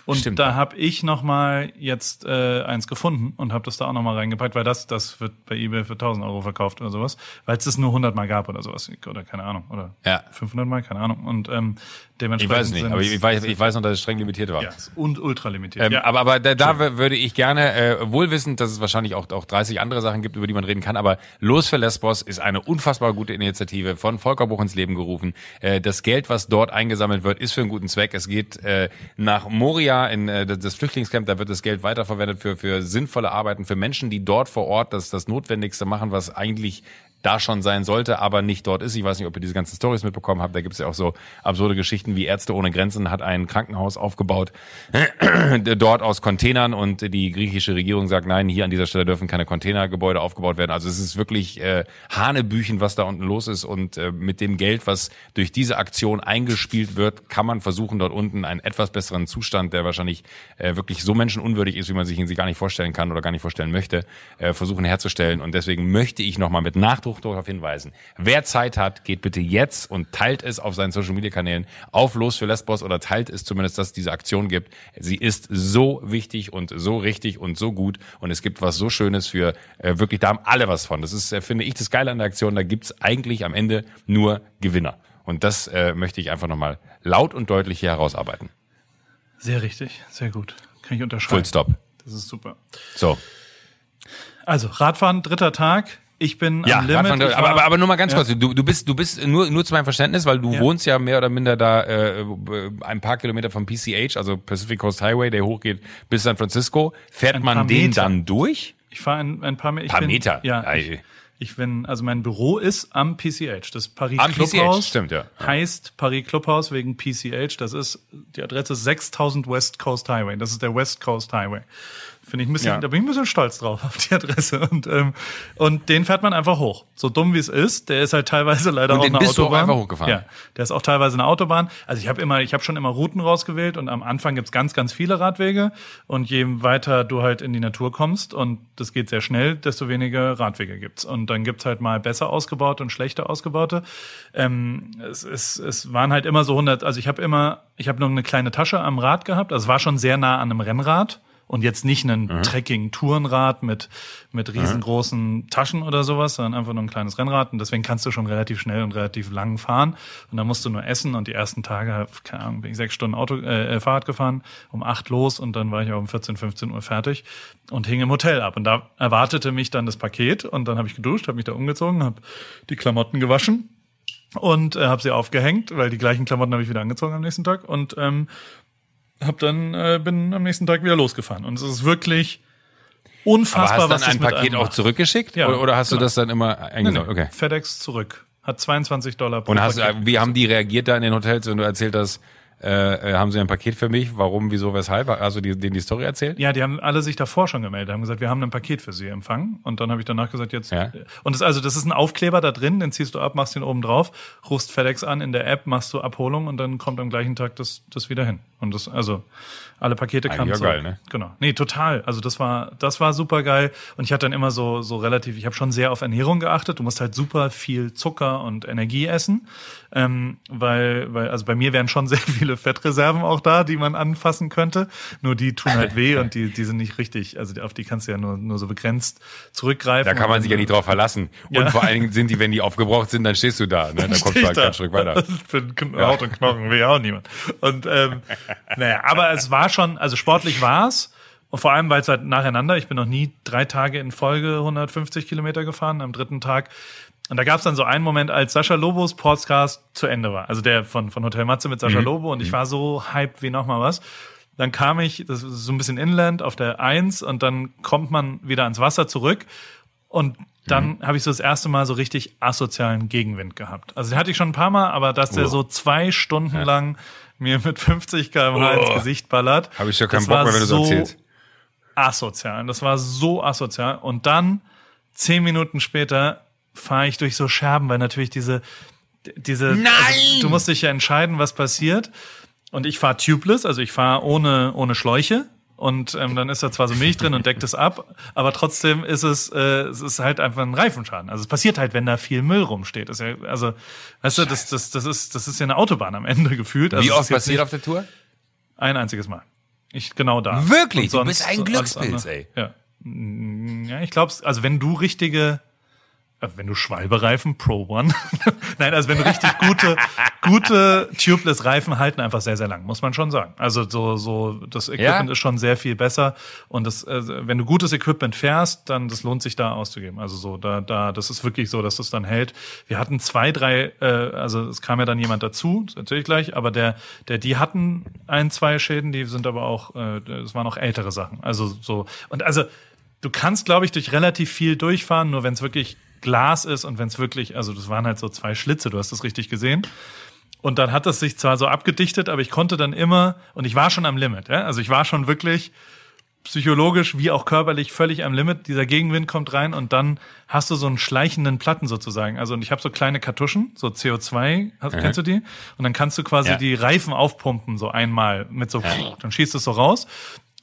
Und Stimmt. da habe ich noch mal jetzt äh, eins gefunden und habe das da auch noch mal reingepackt, weil das das wird bei eBay für 1000 Euro verkauft oder sowas, weil es das nur 100 Mal gab oder sowas oder keine Ahnung oder Ja. 500 Mal, keine Ahnung und ähm, Ich dementsprechend weiß es nicht, aber ich weiß, ich weiß noch, dass es streng limitiert war. ja, und ultra limitiert. Ähm, ja. Aber, aber da, da würde ich gerne, äh, wohlwissend, dass es wahrscheinlich auch, auch 30 andere Sachen gibt, über die man reden kann, aber Los für Lesbos ist eine unfassbar gute Initiative von Volker Buch ins Leben gerufen. Äh, das Geld, was dort eingesammelt wird, ist für einen guten Zweck. Es geht äh, nach Moria in äh, das Flüchtlingscamp, da wird das Geld weiterverwendet für, für sinnvolle Arbeiten, für Menschen, die dort vor Ort das, das Notwendigste machen, was eigentlich da schon sein sollte, aber nicht dort ist. Ich weiß nicht, ob ihr diese ganzen Stories mitbekommen habt. Da gibt es ja auch so absurde Geschichten wie Ärzte ohne Grenzen hat ein Krankenhaus aufgebaut, dort aus Containern und die griechische Regierung sagt, nein, hier an dieser Stelle dürfen keine Containergebäude aufgebaut werden. Also es ist wirklich äh, Hanebüchen, was da unten los ist und äh, mit dem Geld, was durch diese Aktion eingespielt wird, kann man versuchen, dort unten einen etwas besseren Zustand, der wahrscheinlich äh, wirklich so menschenunwürdig ist, wie man sich ihn gar nicht vorstellen kann oder gar nicht vorstellen möchte, äh, versuchen herzustellen. Und deswegen möchte ich nochmal mit Nachdruck darauf hinweisen. Wer Zeit hat, geht bitte jetzt und teilt es auf seinen Social Media Kanälen auf Los für Lesbos oder teilt es zumindest, dass es diese Aktion gibt. Sie ist so wichtig und so richtig und so gut und es gibt was so Schönes für äh, wirklich, da haben alle was von. Das ist, äh, finde ich, das Geile an der Aktion. Da gibt's eigentlich am Ende nur Gewinner. Und das äh, möchte ich einfach nochmal laut und deutlich hier herausarbeiten. Sehr richtig, sehr gut. Kann ich unterschreiben. Full Stop. Das ist super. So. Also, Radfahren, dritter Tag. Ich bin Ja, am Limit. Ich aber, war- aber, aber nur mal ganz Ja. kurz, du, du bist, du bist nur, nur zu meinem Verständnis, weil du Ja. wohnst ja mehr oder minder da äh, ein paar Kilometer vom PCH, also Pacific Coast Highway, der hochgeht bis San Francisco. Fährt Ein man den Meter. dann durch? Ich fahre ein, ein paar, ich Paar bin, Meter? Ja, ich, ich bin, also mein Büro ist am PCH, das Paris Am PCH, Clubhaus. stimmt, ja. Heißt Paris Clubhaus wegen PCH. Das ist, die Adresse ist 6000 West Coast Highway. Das ist der West Coast Highway. Finde ich ein bisschen, Ja. da bin ich ein bisschen stolz drauf auf die Adresse. Und, ähm, und den fährt man einfach hoch. So dumm wie es ist, der ist halt teilweise leider Und auch den eine bist du auch Autobahn. einfach hochgefahren? Ja, der ist auch teilweise eine Autobahn. Also ich habe immer, ich habe schon immer Routen rausgewählt und am Anfang gibt's ganz, ganz viele Radwege. Und je weiter du halt in die Natur kommst und das geht sehr schnell, desto weniger Radwege gibt's. Und dann gibt's halt mal besser ausgebaute und schlechter ausgebaute. Ähm, es, es, es waren halt immer so 100, also ich habe immer, ich habe nur eine kleine Tasche am Rad gehabt. Also es war schon sehr nah an einem Rennrad und jetzt nicht ein Trekking-Tourenrad mit, mit riesengroßen Taschen oder sowas, sondern einfach nur ein kleines Rennrad. Und deswegen kannst du schon relativ schnell und relativ lang fahren. Und dann musst du nur essen. Und die ersten Tage, keine Ahnung, bin ich sechs Stunden Auto, äh, Fahrrad gefahren, um acht los und dann war ich auch um 14, 15 Uhr fertig und hing im Hotel ab. Und da erwartete mich dann das Paket und dann habe ich geduscht, habe mich da umgezogen, habe die Klamotten gewaschen und äh, habe sie aufgehängt, weil die gleichen Klamotten habe ich wieder angezogen am nächsten Tag und ähm, hab dann äh, bin am nächsten Tag wieder losgefahren und es ist wirklich Aber unfassbar, hast du was dann ein Paket auch macht. zurückgeschickt? Ja, oder, oder hast du genau. das dann immer Nee, nee, eingesammelt? Okay. FedEx zurück. Hat 22 Dollar pro Und hast, Paket. wie haben die reagiert da in den Hotels, wenn du erzählt hast, äh, äh, haben sie ein Paket für mich? Warum, wieso, weshalb? Also die, denen die Story erzählt? Ja, die haben alle sich davor schon gemeldet, haben gesagt, wir haben ein Paket für sie empfangen. Und dann habe ich danach gesagt, jetzt. Ja. Und das, also, das ist ein Aufkleber da drin, den ziehst du ab, machst den oben drauf, rufst FedEx an in der App, machst du Abholung und dann kommt am gleichen Tag das, das wieder hin. Und das, also, alle Pakete kamen ja geil, ne? Genau. Nee, total. Also das war, das war super geil. Und ich hatte dann immer so, so relativ, ich habe schon sehr auf Ernährung geachtet. Du musst halt super viel Zucker und Energie essen. Ähm, weil, weil, also bei mir wären schon sehr viele Fettreserven auch da, die man anfassen könnte. Nur die tun halt weh und die, die sind nicht richtig. Also auf die kannst du ja nur, nur so begrenzt zurückgreifen. Da kann man Und sich ja nicht drauf verlassen. Und Ja. vor allen Dingen sind die, wenn die aufgebraucht sind, dann stehst du da. Ne? Dann kommst du halt da. kein Stück weiter. Für Haut und Knochen will ja auch niemand. Und ähm, naja, aber es war schon, also sportlich war's. Und vor allem, weil es halt nacheinander, ich bin noch nie drei Tage in Folge 150 Kilometer gefahren, am dritten Tag. Und da gab es dann so einen Moment, als Sascha Lobos Podcast zu Ende war. Also der von, von Hotel Matze mit Sascha Lobo. Und ich war so hyped wie nochmal was. Dann kam ich, das ist so ein bisschen inland auf der Eins und dann kommt man wieder ans Wasser zurück. Und dann habe ich so das erste Mal so richtig asozialen Gegenwind gehabt. Also den hatte ich schon ein paar Mal, aber dass der Oh. so zwei Stunden lang mir mit 50 km/h ins Oh. Gesicht ballert. Habe ich schon keinen Bock mehr, wenn du so erzählst. asozial. Das war so asozial. Und dann, zehn Minuten später, fahre ich durch so Scherben, weil natürlich diese, diese, Nein! Also, du musst dich ja entscheiden, was passiert. Und ich fahre tubeless, also ich fahre ohne, ohne Schläuche. Und ähm, dann ist da zwar so Milch drin und deckt es ab, aber trotzdem ist es, äh, es ist halt einfach ein Reifenschaden. Also es passiert halt, wenn da viel Müll rumsteht. Ja, also, weißt du, das, das, das ist, das ist ja eine Autobahn am Ende gefühlt. Also Wie oft passiert auf der Tour? Ein einziges Mal. Ich genau da. Wirklich? Und Du bist ein Glückspilz, ey. Ja. Ja, ich glaube, also wenn du richtige, wenn du Schwalbereifen Pro One, nein, also wenn du richtig gute, gute tubeless Reifen halten einfach sehr, sehr lang, muss man schon sagen. Also so, so das Equipment Ja? ist schon sehr viel besser und das, äh, wenn du gutes Equipment fährst, dann das lohnt sich da auszugeben. Also so da, da, das ist wirklich so, dass das dann hält. Wir hatten zwei, drei, äh, also es kam ja dann jemand dazu, das erzähle ich gleich, aber der, der, die hatten ein, zwei Schäden, die sind aber auch, äh, es waren auch ältere Sachen. Also so und also du kannst, glaube ich, durch relativ viel durchfahren, nur wenn es wirklich Glas ist und wenn es wirklich, also das waren halt so zwei Schlitze, du hast das richtig gesehen. Und dann hat es sich zwar so abgedichtet, aber ich konnte dann immer, und ich war schon am Limit, ja? also ich war schon wirklich psychologisch wie auch körperlich völlig am Limit. Dieser Gegenwind kommt rein und dann hast du so einen schleichenden Platten sozusagen. Also und ich habe so kleine Kartuschen, so CO2, hast, mhm. kennst du die? Und dann kannst du quasi ja. die Reifen aufpumpen so einmal mit so, ja. dann schießt es so raus.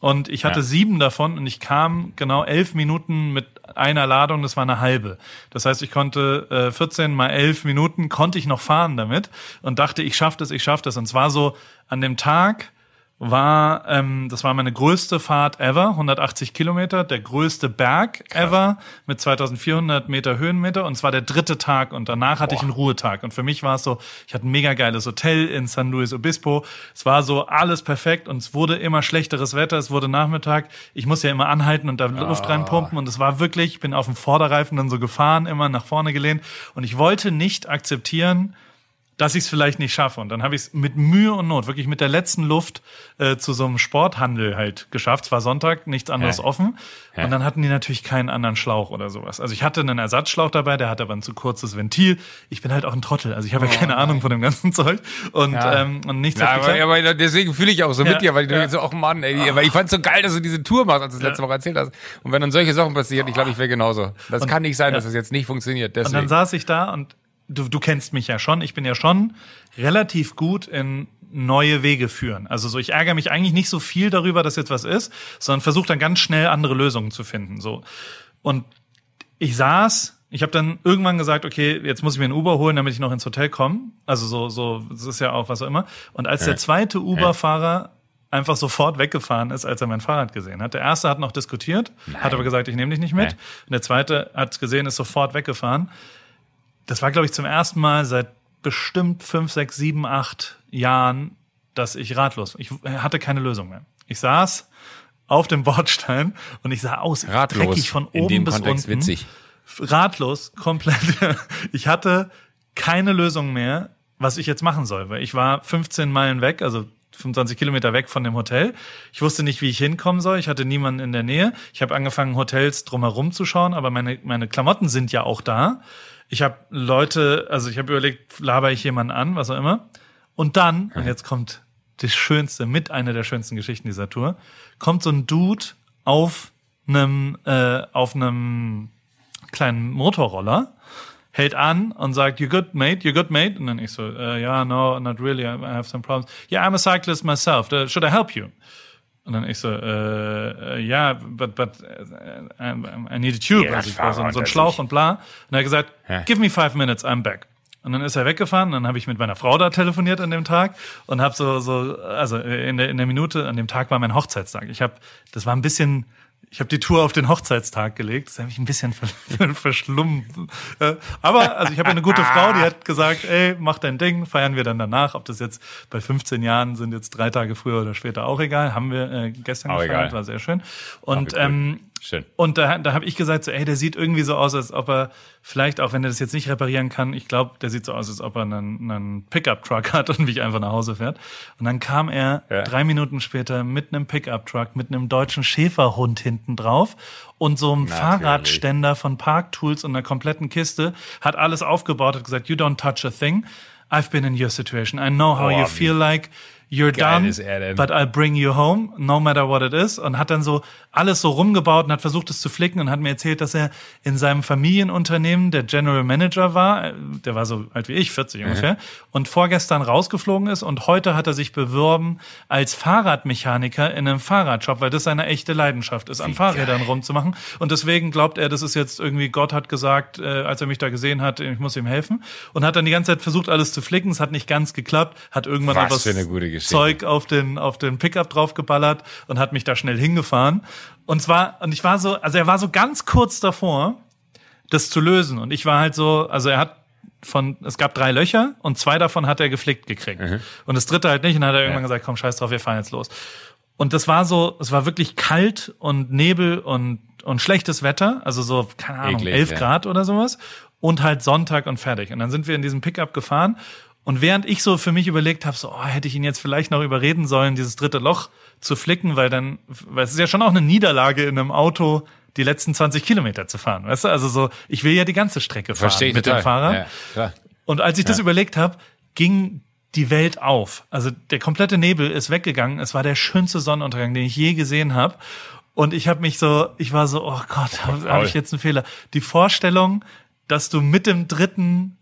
Und ich hatte ja. sieben davon und ich kam genau elf Minuten mit einer Ladung, das war eine halbe. Das heißt, ich konnte äh, 14 mal elf Minuten konnte ich noch fahren damit und dachte, ich schaff das, ich schaff das. Und zwar so an dem Tag, war, ähm, das war meine größte Fahrt ever, 180 Kilometer, der größte Berg Krass. ever mit 2400 Meter Höhenmeter und es war der dritte Tag und danach hatte Boah. ich einen Ruhetag und für mich war es so, ich hatte ein mega geiles Hotel in San Luis Obispo, es war so alles perfekt und es wurde immer schlechteres Wetter, es wurde Nachmittag, ich muss ja immer anhalten und da oh. Luft reinpumpen und es war wirklich, ich bin auf dem Vorderreifen dann so gefahren, immer nach vorne gelehnt und ich wollte nicht akzeptieren, dass ich es vielleicht nicht schaffe. Und dann habe ich es mit Mühe und Not, wirklich mit der letzten Luft äh, zu so einem Sporthandel halt geschafft. Es war Sonntag, nichts anderes ja. offen. Ja. Und dann hatten die natürlich keinen anderen Schlauch oder sowas. Also ich hatte einen Ersatzschlauch dabei, der hatte aber ein zu kurzes Ventil. Ich bin halt auch ein Trottel, also ich habe oh, ja keine nein. Ahnung von dem ganzen Zeug. Und, ja. ähm, und nichts ja, aber, aber deswegen fühle ich auch so mit dir, weil du jetzt so, auch Mann, ey, aber ich fand so geil, dass du diese Tour machst, als du das letzte Woche erzählt hast. Und wenn dann solche Sachen passieren, ich glaube, ich wäre genauso. Das und, kann nicht sein, dass das jetzt nicht funktioniert. Deswegen. Und dann saß ich da und du, du kennst mich ja schon, ich bin ja schon relativ gut in neue Wege führen. Also so, ich ärgere mich eigentlich nicht so viel darüber, dass jetzt was ist, sondern versuche dann ganz schnell andere Lösungen zu finden. So. Und ich saß, ich habe dann irgendwann gesagt, okay, jetzt muss ich mir ein Uber holen, damit ich noch ins Hotel komme. Also so, so, das ist ja auch was auch immer. Und als der zweite Uber-Fahrer einfach sofort weggefahren ist, als er mein Fahrrad gesehen hat. Der erste hat noch diskutiert, Nein. hat aber gesagt, ich nehme dich nicht mit. Nein. Und der zweite hat gesehen, ist sofort weggefahren das war, glaube ich, zum ersten Mal seit bestimmt fünf, sechs, sieben, acht Jahren, dass ich ratlos. Ich hatte keine Lösung mehr. Ich saß auf dem Bordstein und ich sah aus ratlos, dreckig von oben in dem bis Kontext unten. Witzig. Ratlos, komplett. Ich hatte keine Lösung mehr, was ich jetzt machen soll, weil ich war 15 Meilen weg, also 25 Kilometer weg von dem Hotel. Ich wusste nicht, wie ich hinkommen soll. Ich hatte niemanden in der Nähe. Ich habe angefangen, Hotels drumherum zu schauen, aber meine, meine Klamotten sind ja auch da. Ich habe Leute, also ich habe überlegt, laber ich jemanden an, was auch immer. Und dann, und jetzt kommt das Schönste, mit einer der schönsten Geschichten dieser Tour, kommt so ein Dude auf einem, äh, auf einem kleinen Motorroller, hält an und sagt, you good, mate? You good, mate? Und dann ich so, ja, uh, yeah, no, not really, I have some problems. Yeah, I'm a cyclist myself. Should I help you? Und dann ich so, äh, ja, uh, but, but uh, I need a tube. Ja, also ich war so, so ein Schlauch und bla. Und er hat gesagt, give me five minutes, I'm back. Und dann ist er weggefahren. Dann habe ich mit meiner Frau da telefoniert an dem Tag und habe so so also in der in der Minute an dem Tag war mein Hochzeitstag. Ich habe das war ein bisschen ich habe die Tour auf den Hochzeitstag gelegt. Das habe ich ein bisschen verschlummt. Äh, aber also ich habe eine gute Frau, die hat gesagt, ey, mach dein Ding, feiern wir dann danach. Ob das jetzt bei 15 Jahren sind, jetzt drei Tage früher oder später auch egal. Haben wir äh, gestern auch gefeiert, egal. war sehr schön. Und ähm, Schön. Und da, da habe ich gesagt, so, ey, der sieht irgendwie so aus, als ob er vielleicht, auch wenn er das jetzt nicht reparieren kann, ich glaube, der sieht so aus, als ob er einen, einen Pickup-Truck hat und mich einfach nach Hause fährt. Und dann kam er ja. drei Minuten später mit einem Pickup-Truck, mit einem deutschen Schäferhund hinten drauf und so einem Natürlich. Fahrradständer von Parktools und einer kompletten Kiste, hat alles aufgebaut, hat gesagt, you don't touch a thing. I've been in your situation. I know how oh, you feel like you're Geil done, but I'll bring you home, no matter what it is. Und hat dann so alles so rumgebaut und hat versucht, es zu flicken und hat mir erzählt, dass er in seinem Familienunternehmen der General Manager war. Der war so alt wie ich, 40 mhm. ungefähr. Und vorgestern rausgeflogen ist und heute hat er sich beworben als Fahrradmechaniker in einem Fahrradshop, weil das seine echte Leidenschaft ist, wie an Fahrrädern geil. rumzumachen. Und deswegen glaubt er, das ist jetzt irgendwie, Gott hat gesagt, äh, als er mich da gesehen hat, ich muss ihm helfen. Und hat dann die ganze Zeit versucht, alles zu flicken. Es hat nicht ganz geklappt, hat irgendwann Was Zeug auf den, auf den Pickup draufgeballert und hat mich da schnell hingefahren. Und zwar, und ich war so, also er war so ganz kurz davor, das zu lösen. Und ich war halt so, also er hat von, es gab drei Löcher und zwei davon hat er geflickt gekriegt. Mhm. Und das dritte halt nicht. Und dann hat er irgendwann ja. gesagt, komm, scheiß drauf, wir fahren jetzt los. Und das war so, es war wirklich kalt und Nebel und, und schlechtes Wetter, also so, keine Ahnung, Eklig, 11 ja. Grad oder sowas. Und halt Sonntag und fertig. Und dann sind wir in diesem Pickup gefahren. Und während ich so für mich überlegt habe, so, oh, hätte ich ihn jetzt vielleicht noch überreden sollen, dieses dritte Loch zu flicken, weil dann, weil es ist ja schon auch eine Niederlage in einem Auto, die letzten 20 Kilometer zu fahren. Weißt du, also so, ich will ja die ganze Strecke fahren Verstehe ich mit total. dem Fahrrad. Ja, klar. Und als ich das überlegt habe, ging die Welt auf. Also der komplette Nebel ist weggegangen. Es war der schönste Sonnenuntergang, den ich je gesehen habe. Und ich habe mich so, ich war so, oh Gott, habe hab ich jetzt einen Fehler. Die Vorstellung, dass du mit dem dritten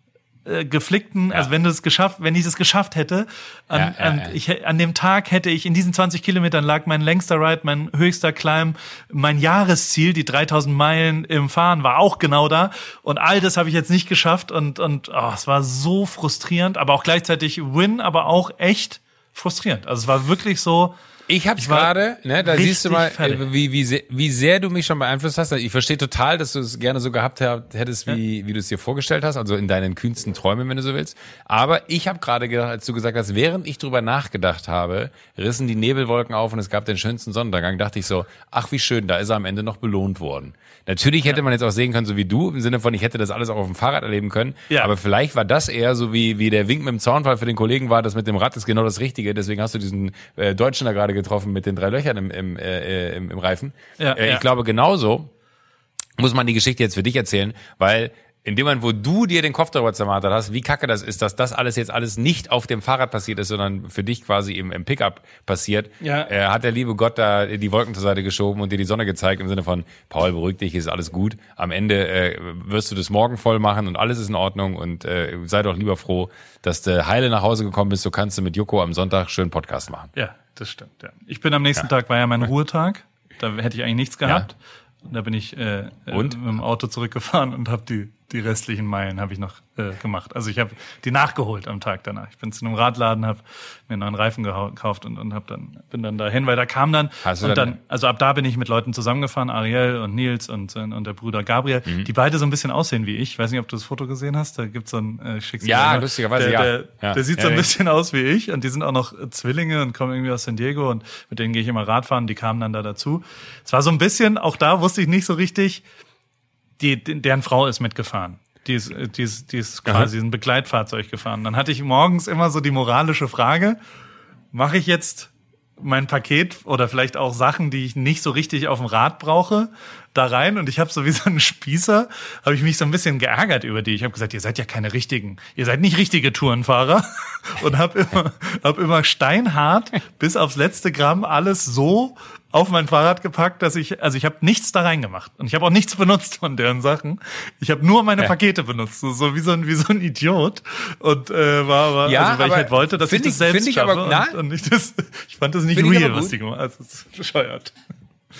äh, geflickten, also wenn du es geschafft, wenn ich es geschafft hätte, an, Ja, ja, an, ja. Ich, an dem Tag hätte ich in diesen 20 Kilometern lag mein längster Ride, mein höchster Climb, mein Jahresziel, die 3000 Meilen im Fahren war auch genau da und all das habe ich jetzt nicht geschafft und und oh, es war so frustrierend, aber auch gleichzeitig Win, aber auch echt frustrierend. Also es war wirklich so, Ich hab's gerade, ne, da siehst du mal, fertig. äh, wie, wie, sehr, wie sehr du mich schon beeinflusst hast. Ich verstehe total, dass du es gerne so gehabt hab- hättest, wie, wie du es dir vorgestellt hast, also in deinen kühnsten Träumen, wenn du so willst. Aber ich habe gerade gedacht, als du gesagt hast, während ich drüber nachgedacht habe, rissen die Nebelwolken auf und es gab den schönsten Sonnenuntergang, dachte ich so, ach wie schön, da ist er am Ende noch belohnt worden. Natürlich hätte man jetzt auch sehen können, so wie du, im Sinne von, ich hätte das alles auch auf dem Fahrrad erleben können. Ja. Aber vielleicht war das eher so wie, wie der Wink mit dem Zaunfall für den Kollegen war, das mit dem Rad ist genau das Richtige. Deswegen hast du diesen äh, Deutschen da gerade getroffen mit den drei Löchern im, im, äh, äh, im, im Reifen. Ja, äh, ich ja. glaube, genauso muss man die Geschichte jetzt für dich erzählen, weil in dem Moment, wo du dir den Kopf darüber zermartert hast, wie kacke das ist, dass das alles jetzt alles nicht auf dem Fahrrad passiert ist, sondern für dich quasi im, im Pickup passiert, Ja. äh, hat der liebe Gott da die Wolken zur Seite geschoben und dir die Sonne gezeigt im Sinne von, Paul, beruhig dich, ist alles gut. Am Ende äh, wirst du das morgen voll machen und alles ist in Ordnung und äh, sei doch lieber froh, dass du heile nach Hause gekommen bist, so kannst du mit Joko am Sonntag schön Podcast machen. ja, das stimmt. Ja. Ich bin am nächsten Tag war ja mein Ruhetag, da hätte ich eigentlich nichts gehabt. Und da bin ich äh, äh, Und? mit dem Auto zurückgefahren und habe die die restlichen Meilen habe ich noch äh, gemacht. Also ich habe die nachgeholt am Tag danach. Ich bin zu einem Radladen, habe mir einen neuen Reifen gekauft und, und hab dann bin dann dahin, weil da kam dann Hast und dann- also ab da bin ich mit Leuten zusammengefahren, Ariel und Nils und und der Bruder Gabriel, Mhm. die beide so ein bisschen aussehen wie ich. Ich weiß nicht, ob du das Foto gesehen hast. Da gibt's so ein äh, ich schick's dir Ja, lustigerweise, der, ja. Der, Ja. der sieht Ja, so ein ja. bisschen aus wie ich und die sind auch noch äh, Zwillinge und kommen irgendwie aus San Diego und mit denen gehe ich immer Radfahren, die kamen dann da dazu. Es war so ein bisschen, auch da wusste ich nicht so richtig, die, deren Frau ist mitgefahren. Die ist, äh, die ist, die ist quasi ein Begleitfahrzeug gefahren. Dann hatte ich morgens immer so die moralische Frage, mache ich jetzt mein Paket oder vielleicht auch Sachen, die ich nicht so richtig auf dem Rad brauche, da rein und ich habe so wie so ein Spießer, habe ich mich so ein bisschen geärgert über die. Ich habe gesagt, ihr seid ja keine richtigen, ihr seid nicht richtige Tourenfahrer und habe immer, hab immer steinhart bis aufs letzte Gramm alles so auf mein Fahrrad gepackt, dass ich, also ich habe nichts da reingemacht und ich habe auch nichts benutzt von deren Sachen. Ich habe nur meine Pakete benutzt, so, wie so ein wie so ein Idiot und äh, war, war Ja, also, weil ich aber halt wollte, dass ich das ich- selbst ich schaffe aber- und, und ich, das, ich fand das nicht ich real, aber was die gemacht haben. Also, das ist bescheuert.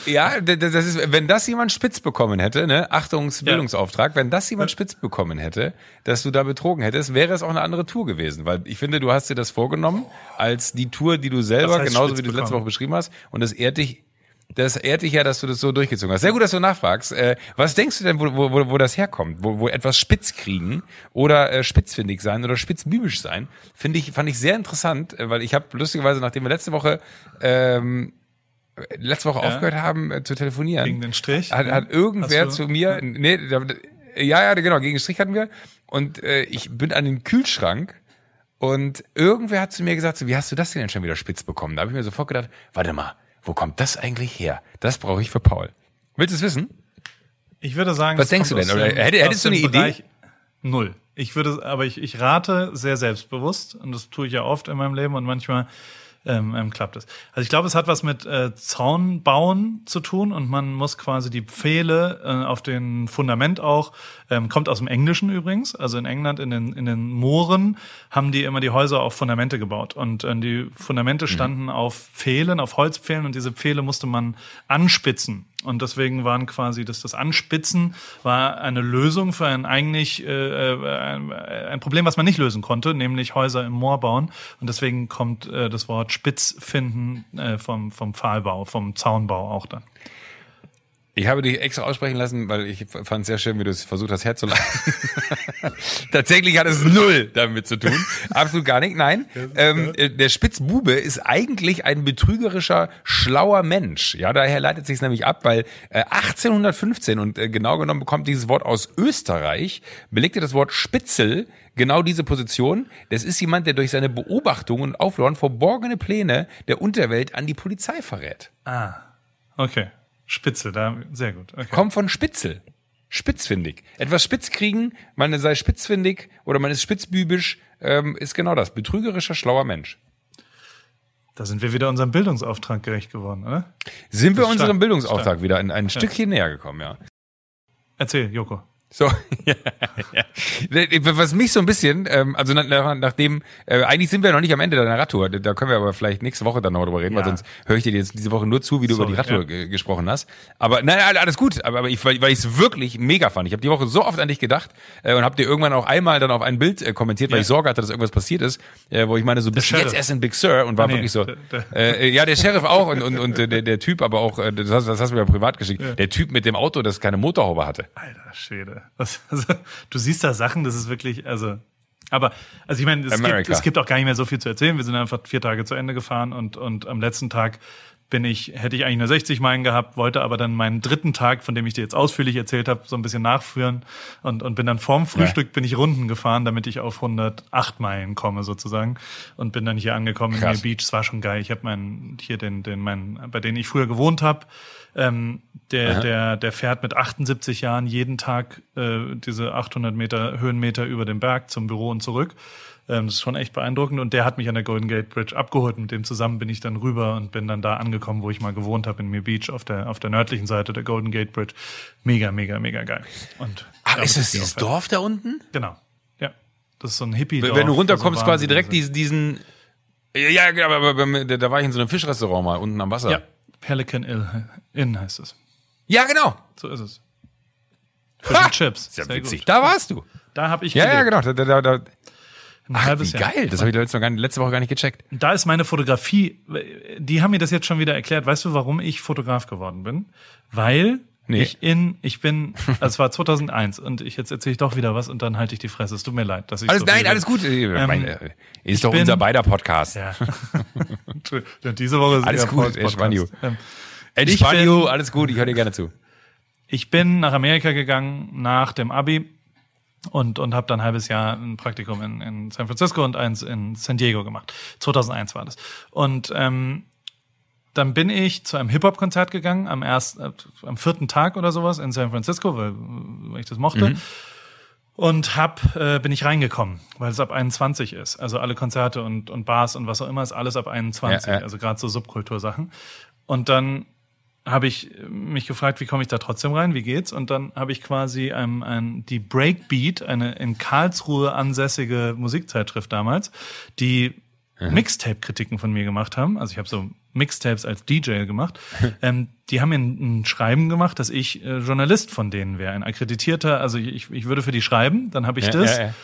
Ja, das ist, wenn das jemand spitz bekommen hätte, ne, Achtungsbildungsauftrag, wenn das jemand spitz bekommen hätte, dass du da betrogen hättest, wäre es auch eine andere Tour gewesen, weil ich finde, du hast dir das vorgenommen als die Tour, die du selber, Was heißt genauso wie du letzte? Woche beschrieben hast, und das ehrt dich, das ehrt dich ja, dass du das so durchgezogen hast. Sehr gut, dass du nachfragst. Äh, was denkst du denn, wo, wo, wo- wo das herkommt? Wo, wo etwas spitz kriegen oder äh, spitzfindig sein oder spitzbübisch sein, finde ich, fand ich sehr interessant, äh, weil ich habe lustigerweise, nachdem wir letzte Woche ähm, letzte Woche aufgehört haben äh, zu telefonieren, Gegen den Strich? hat, hat irgendwer Hast du- zu mir, nee, da, ja, ja, genau, gegen den Strich hatten wir. Und äh, ich bin an den Kühlschrank und irgendwer hat zu mir gesagt, so, wie hast du das denn schon wieder spitz bekommen? Da habe ich mir sofort gedacht, warte mal, wo kommt das eigentlich her? Das brauche ich für Paul. Willst du es wissen? Ich würde sagen, Was denkst du denn? Oder dem- aus hättest du eine Idee? Bereich- Null. Ich würde, aber ich, ich rate sehr selbstbewusst und das tue ich ja oft in meinem Leben und manchmal ähm, ähm, klappt es. Also ich glaube, es hat was mit äh, Zaun bauen zu tun und man muss quasi die Pfähle äh, auf den Fundament auch, ähm, kommt aus dem Englischen übrigens, also in England in den, in den Mooren haben die immer die Häuser auf Fundamente gebaut und äh, die Fundamente standen auf Pfählen, auf Holzpfählen und diese Pfähle musste man anspitzen. Und deswegen waren quasi das, das Anspitzen war eine Lösung für ein eigentlich äh, äh, ein, ein Problem, was man nicht lösen konnte, nämlich Häuser im Moor bauen. Und deswegen kommt äh, das Wort Spitz finden äh, vom, vom Pfahlbau, vom Zaunbau auch dann. Ich habe dich extra aussprechen lassen, weil ich fand es sehr schön, wie du es versucht hast herzuleiten. Tatsächlich hat es null damit zu tun. Absolut gar nicht. Nein. Ähm, äh, der Spitzbube ist eigentlich ein betrügerischer, schlauer Mensch. Ja, daher leitet sich nämlich ab, weil äh, 1815 und äh, genau genommen bekommt dieses Wort aus Österreich, belegte das Wort Spitzel genau diese Position. Das ist jemand, der durch seine Beobachtungen und Auflauern verborgene Pläne der Unterwelt an die Polizei verrät. Ah, okay. Spitzel, da, sehr gut. Okay. Kommt von Spitzel. Spitzfindig. Etwas spitz kriegen, man sei spitzfindig oder man ist spitzbübisch, ähm, ist genau das. Betrügerischer, schlauer Mensch. Da sind wir wieder unserem Bildungsauftrag gerecht geworden, oder? Sind wir Stark, unserem Bildungsauftrag stark. wieder ein, ein Stückchen näher gekommen, ja. Erzähl, Joko. So, ja, ja. Was mich so ein bisschen, ähm, also nach, nach, nachdem, äh, eigentlich sind wir noch nicht am Ende deiner Radtour, da können wir aber vielleicht nächste Woche dann noch drüber reden, Ja. weil sonst höre ich dir jetzt diese Woche nur zu, wie du Sorry, über die Radtour ja. ge- gesprochen hast. Aber nein, alles gut, aber, aber ich, weil ich es wirklich mega fand. Ich habe die Woche so oft an dich gedacht äh, und habe dir irgendwann auch einmal dann auf ein Bild äh, kommentiert, weil Ja. ich Sorge hatte, dass irgendwas passiert ist, äh, wo ich meine, so bist du Sheriff. jetzt erst in Big Sur und war Nee, wirklich so, der- der- äh, ja, der Sheriff auch und, und, und äh, der, der Typ aber auch, äh, das hast, das hast du mir ja privat geschickt, der Typ mit dem Auto, das keine Motorhaube hatte. Alter Schwede. Was, also, du siehst da Sachen, das ist wirklich, also. Aber, also ich meine, es gibt, es gibt auch gar nicht mehr so viel zu erzählen. Wir sind einfach vier Tage zu Ende gefahren und, und am letzten Tag bin ich, hätte ich eigentlich nur 60 Meilen gehabt, wollte aber dann meinen dritten Tag, von dem ich dir jetzt ausführlich erzählt habe, so ein bisschen nachführen und, und bin dann vorm Frühstück bin ich Runden gefahren, damit ich auf 108 Meilen komme sozusagen und bin dann hier angekommen in Krass. New Beach. Es war schon geil. Ich habe meinen hier den den meinen bei denen ich früher gewohnt habe, ähm, der der der fährt mit 78 Jahren jeden Tag äh, diese 800 Meter Höhenmeter über den Berg zum Büro und zurück. Ähm, das ist schon echt beeindruckend. Und der hat mich an der Golden Gate Bridge abgeholt. Mit dem zusammen bin ich dann rüber und bin dann da angekommen, wo ich mal gewohnt habe, in Mir Beach auf der, auf der nördlichen Seite der Golden Gate Bridge. Mega, mega, mega geil. Und Ach, damit ist das die dieses Dorf da unten? Genau. Ja. Das ist so ein hippie Wenn du runterkommst, quasi direkt diesen, diesen ja, ja, aber, aber, aber da, war ich in so einem Fischrestaurant mal unten am Wasser. Ja. Pelican Inn, Inn heißt es. ja genau. So ist es. Fish and Chips. Ja Sehr witzig. gut. Da warst du. Da habe ich Ja, ja, gelebt. genau. Da, da, da, ein ach, halbes wie Jahr. geil. Das habe ich letzte, gar letzte Woche gar nicht gecheckt. Da ist meine Fotografie, die haben mir das jetzt schon wieder erklärt. Weißt du, warum ich Fotograf geworden bin? Weil Nee. ich in, ich bin, also es war 2001 und ich jetzt erzähle ich doch wieder was und dann halte ich die Fresse. Es tut mir leid, dass ich Alles, so nein, alles gut. Ich meine, äh, ist doch bin- unser beider Podcast. Ja. Ja, Diese Woche ist Alles gut, Podcast. Ähm, Bin- you, alles gut, ich höre dir gerne zu. Ich bin nach Amerika gegangen nach dem Abi und, und habe dann ein halbes Jahr ein Praktikum in, in San Francisco und eins in San Diego gemacht. 2001 war das. Und ähm, dann bin ich zu einem Hip-Hop-Konzert gegangen, am ersten, äh, am vierten Tag oder sowas in San Francisco, weil, weil ich das mochte. Und hab, äh, bin ich reingekommen, weil es ab 21 ist. Also alle Konzerte und, und Bars und was auch immer ist alles ab 21. Ja, ja. Also gerade so Subkultursachen. Und dann habe ich mich gefragt, wie komme ich da trotzdem rein, wie geht's? Und dann habe ich quasi ein, ein, die Breakbeat, eine in Karlsruhe ansässige Musikzeitschrift damals, die Mixtape-Kritiken von mir gemacht haben. Also ich habe so Mixtapes als DJ gemacht. ähm, die haben mir ein, ein Schreiben gemacht, dass ich äh, Journalist von denen wäre, ein akkreditierter. Also ich, ich würde für die schreiben, dann habe ich Ja, das ja, ja.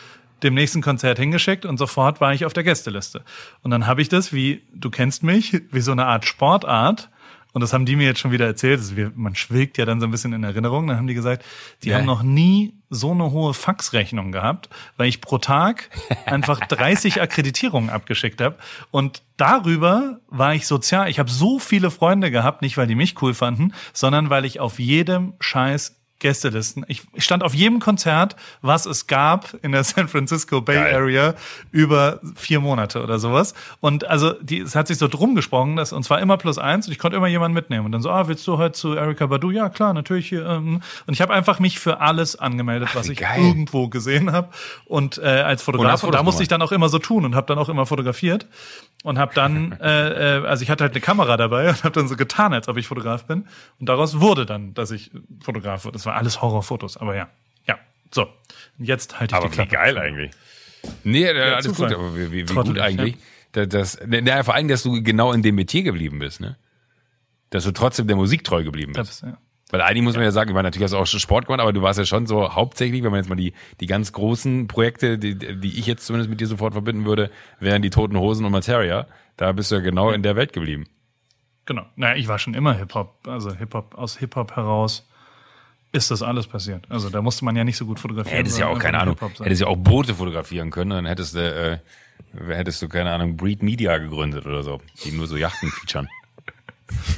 dem nächsten Konzert hingeschickt und sofort war ich auf der Gästeliste. Und dann habe ich das, wie du kennst mich, wie so eine Art Sportart. Und das haben die mir jetzt schon wieder erzählt. Also wir, man schwelgt ja dann so ein bisschen in Erinnerung. Dann haben die gesagt, die Ja. haben noch nie so eine hohe Faxrechnung gehabt, weil ich pro Tag einfach 30 Akkreditierungen abgeschickt habe. Und darüber war ich sozial. Ich habe so viele Freunde gehabt, nicht weil die mich cool fanden, sondern weil ich auf jedem Scheiß Gästelisten. Ich stand auf jedem Konzert, was es gab in der San Francisco Bay Geil. Area über vier Monate oder sowas. Und also die, es hat sich so drum gesprochen, dass, und zwar immer plus eins und ich konnte immer jemanden mitnehmen. Und dann so, ah, willst du heute zu Erika Badu? Ja, klar, natürlich hier. Ähm. Und ich habe einfach mich für alles angemeldet, was wie ich geil. irgendwo gesehen habe. Und äh, als Fotograf, und, da musste ich dann auch immer so tun und habe dann auch immer fotografiert. Und habe dann, äh, äh, also ich hatte halt eine Kamera dabei und habe dann so getan, als ob ich Fotograf bin. Und daraus wurde dann, dass ich Fotograf wurde. Das war alles Horrorfotos, aber ja. Ja, so. Und jetzt halte ich Aber die wie Klappe. geil eigentlich. Nee, äh, alles Zufall. gut, aber wie, wie, wie gut eigentlich. Da- Das, ne, na, vor allem, dass du genau in dem Metier geblieben bist, ne? Dass du trotzdem der Musik treu geblieben bist. Das, ja. Weil eigentlich muss man ja sagen, ich meine, natürlich hast du auch schon Sport gemacht, aber du warst ja schon so hauptsächlich, wenn man jetzt mal die, die ganz großen Projekte, die, die ich jetzt zumindest mit dir sofort verbinden würde, wären die Toten Hosen und Materia. Da bist du ja genau in der Welt geblieben. Genau. Naja, ich war schon immer Hip-Hop. Also Hip-Hop, aus Hip-Hop heraus ist das alles passiert. Also da musste man ja nicht so gut fotografieren. Hättest ja auch, keine Ahnung, hättest ja auch Boote fotografieren können, dann hättest du, äh, hättest du, keine Ahnung, Breed Media gegründet oder so, die nur so Yachten featuren.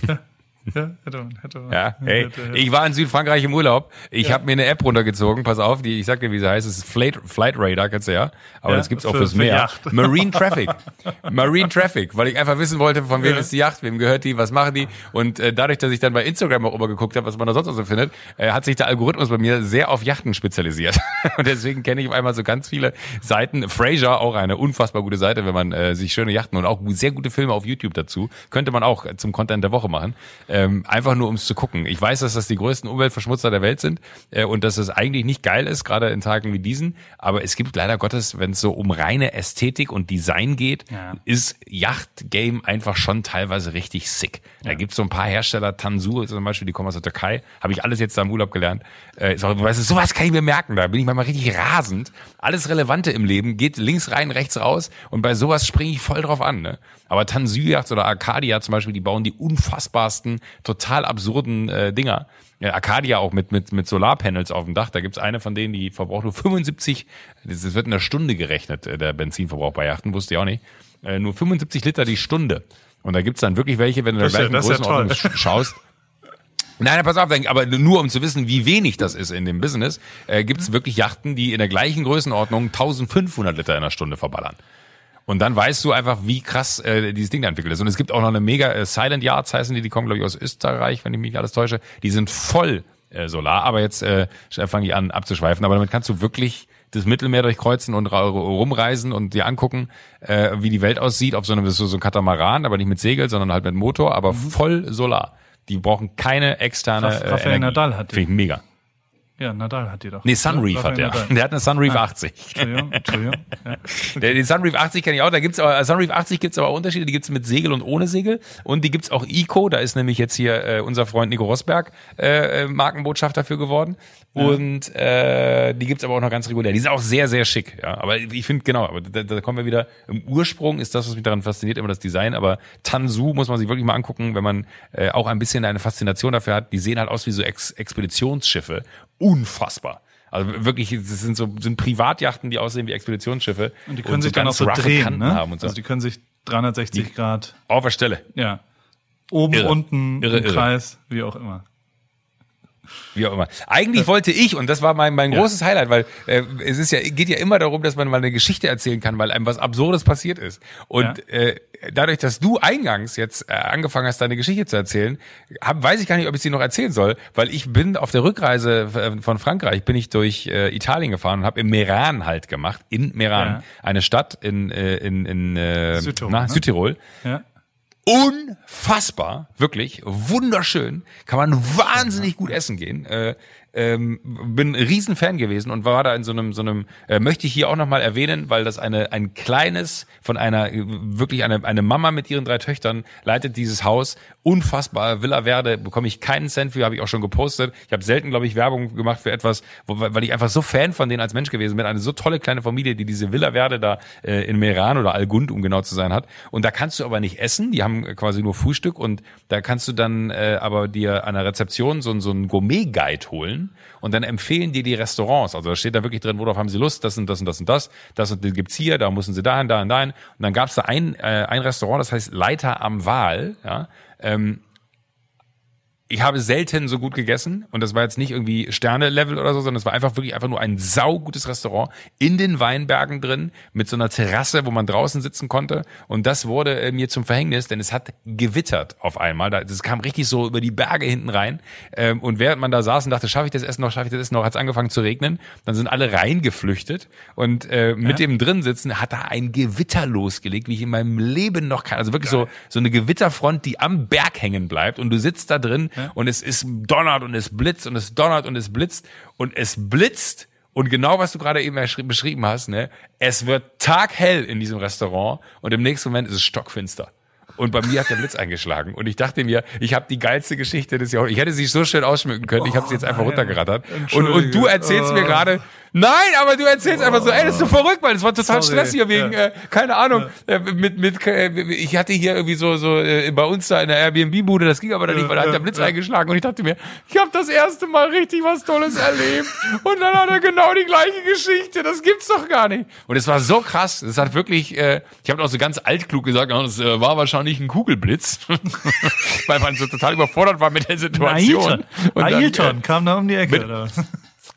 Ja, hätte man, hätte man. Ja, hey, Hätte- hätte- ich war in Südfrankreich im Urlaub. Ich habe mir eine App runtergezogen. Pass auf, die ich sag dir, wie sie heißt. Es ist Flight, Flight Radar, kennst du ja. Aber Ja, das gibt's auch für- fürs für Meer. Yacht. Marine Traffic. Marine Traffic, weil ich einfach wissen wollte, von wem Ja. ist die Yacht, wem gehört die, was machen die. Und äh, dadurch, dass ich dann bei Instagram auch immer geguckt habe, was man da sonst noch so findet, äh, hat sich der Algorithmus bei mir sehr auf Yachten spezialisiert. Und deswegen kenne ich auf einmal so ganz viele Seiten. Fraser, auch eine unfassbar gute Seite, wenn man äh, sich schöne Yachten und auch sehr gute Filme auf YouTube dazu, könnte man auch zum Content der Woche machen. Ähm, einfach nur, um es zu gucken. Ich weiß, dass das die größten Umweltverschmutzer der Welt sind äh, und dass es eigentlich nicht geil ist, gerade in Tagen wie diesen. Aber es gibt leider Gottes, wenn es so um reine Ästhetik und Design geht, Ja. ist Yacht-Game einfach schon teilweise richtig sick. Da gibt's so ein paar Hersteller, Tansu zum Beispiel, die kommen aus der Türkei, habe ich alles jetzt da im Urlaub gelernt. Äh, ist auch, weißt du, sowas kann ich mir merken, da bin ich manchmal richtig rasend. Alles Relevante im Leben geht links rein, rechts raus und bei sowas springe ich voll drauf an. Ne? Aber Tansu Yachts oder Arcadia zum Beispiel, die bauen die unfassbarsten, total absurden äh, Dinger. Ja, Arcadia auch mit, mit, mit Solarpanels auf dem Dach. Da gibt's eine von denen, die verbraucht nur 75, das wird in der Stunde gerechnet, äh, der Benzinverbrauch bei Yachten, wusste ich auch nicht. Äh, nur 75 Liter die Stunde. Und da gibt's dann wirklich welche, wenn du Das der ist ja- ja Größenordnung sch- schaust. Nein, nein, pass auf, aber nur um zu wissen, wie wenig das ist in dem Business, äh, gibt's wirklich Yachten, die in der gleichen Größenordnung 1500 Liter in der Stunde verballern. Und dann weißt du einfach, wie krass äh, dieses Ding da entwickelt ist. Und es gibt auch noch eine mega äh, Silent Yards heißen die, die kommen glaube ich aus Österreich, wenn ich mich nicht alles täusche. Die sind voll äh, Solar, aber jetzt äh, fange ich an abzuschweifen. Aber damit kannst du wirklich das Mittelmeer durchkreuzen und rumreisen und dir angucken, äh, wie die Welt aussieht auf so einem so, so einem Katamaran, aber nicht mit Segel, sondern halt mit Motor, aber voll Solar. Die brauchen keine externe Raff- äh, Energie. Nadal hat die. Finde ich mega. Ja, Nadal hat die doch. Nee, Sunreef hat der. Nadal. Der hat eine Sunreef 80. Entschuldigung, Entschuldigung. Ja. Den Sunreef 80 kenne ich auch. Da gibt's aber Sunreef 80 gibt's aber Unterschiede. Die gibt's mit Segel und ohne Segel. Und die gibt's auch Eco. Da ist nämlich jetzt hier äh, unser Freund Nico Rosberg äh, äh, Markenbotschafter für geworden. Und äh, die gibt's aber auch noch ganz regulär. Die sind auch sehr, sehr schick. Ja, aber ich finde genau. Aber da, da kommen wir wieder. Im Ursprung ist das, was mich daran fasziniert, immer das Design. Aber Tansu muss man sich wirklich mal angucken, wenn man äh, auch ein bisschen eine Faszination dafür hat. Die sehen halt aus wie so Ex Expeditionsschiffe. Unfassbar. Also wirklich, das sind so sind Privatjachten, die aussehen wie Expeditionsschiffe. Und die können sich dann auch so drehen, Kanten ne? haben und so. Also die können sich 360 Grad, Auf der Stelle, ja. Oben, Irre. unten, Irre, im irre. Kreis, wie auch immer. Wie auch immer. Eigentlich wollte ich, und das war mein, mein großes Highlight, weil äh, es ist ja, geht ja immer darum, dass man mal eine Geschichte erzählen kann, weil einem was Absurdes passiert ist. Und äh, dadurch, dass du eingangs jetzt äh, angefangen hast, deine Geschichte zu erzählen, hab, weiß ich gar nicht, ob ich sie noch erzählen soll, weil ich bin auf der Rückreise äh, von Frankreich, bin ich durch äh, Italien gefahren und habe im Meran halt gemacht, in Meran, Ja. eine Stadt in, äh, in, in äh, Südtirol, na, ne? Südtirol. Ja. Unfassbar, wirklich wunderschön, kann man wahnsinnig gut essen gehen. Äh, ähm, bin ein Riesenfan gewesen und war da in so einem, so einem, äh, möchte ich hier auch nochmal erwähnen, weil das eine, ein kleines, von einer, äh, wirklich eine, eine Mama mit ihren drei Töchtern leitet dieses Haus, unfassbar, Villa Verde, bekomme ich keinen Cent für, habe ich auch schon gepostet. Ich habe selten, glaube ich, Werbung gemacht für etwas, wo, weil ich einfach so Fan von denen als Mensch gewesen bin, eine so tolle kleine Familie, die diese Villa Verde da äh, in Meran oder Algund, um genau zu sein, hat. Und da kannst du aber nicht essen, die haben quasi nur Frühstück und da kannst du dann äh, aber dir an der Rezeption so, so einen Gourmet-Guide holen und dann empfehlen dir die Restaurants. Also da steht da wirklich drin, worauf haben sie Lust, das und das und das und das, das und das gibt's hier, da müssen sie dahin, dahin, dahin. Und dann gab's da ein, äh, ein Restaurant, das heißt Leiter am Wahl, ja, ähm, ich habe selten so gut gegessen und das war jetzt nicht irgendwie Sterne-Level oder so, sondern es war einfach wirklich einfach nur ein saugutes Restaurant in den Weinbergen drin mit so einer Terrasse, wo man draußen sitzen konnte. Und das wurde äh, mir zum Verhängnis, denn es hat gewittert auf einmal. Da- Das kam richtig so über die Berge hinten rein. Ähm, und während man da saß und dachte, schaffe ich das Essen noch, schaffe ich das Essen noch, hat es angefangen zu regnen, dann sind alle reingeflüchtet und äh, mit dem drin sitzen hat da ein Gewitter losgelegt, wie ich in meinem Leben noch kann. Also wirklich so so eine Gewitterfront, die am Berg hängen bleibt. Und du sitzt da drin und es ist donnert und es blitzt und es donnert und es blitzt und es blitzt und genau was du gerade eben beschrieben hast, ne, es wird taghell in diesem Restaurant und im nächsten Moment ist es stockfinster. Und bei mir hat der Blitz eingeschlagen. Und ich dachte mir, ich habe die geilste Geschichte des Jahrhunderts. Ich hätte sie so schön ausschmücken können. Ich habe sie jetzt einfach nein. runtergerattert. Und, und du erzählst mir Oh. gerade, Nein, aber du erzählst einfach so, ey, das ist so verrückt, weil das war total Sorry. Stress hier wegen, Ja. äh, keine Ahnung, äh, mit, mit, äh, ich hatte hier irgendwie so, so äh, bei uns da in der Airbnb-Bude, das ging aber dann nicht, weil da hat Ja, der Blitz ja. eingeschlagen und ich dachte mir, ich habe das erste Mal richtig was Tolles erlebt und dann hat er genau die gleiche Geschichte, das gibt's doch gar nicht. Und es war so krass, das hat wirklich, äh, ich habe auch so ganz altklug gesagt, ja, das äh, war wahrscheinlich ein Kugelblitz, weil man so total überfordert war mit der Situation. Ailton, Ailton kam da um die Ecke. mit- oder?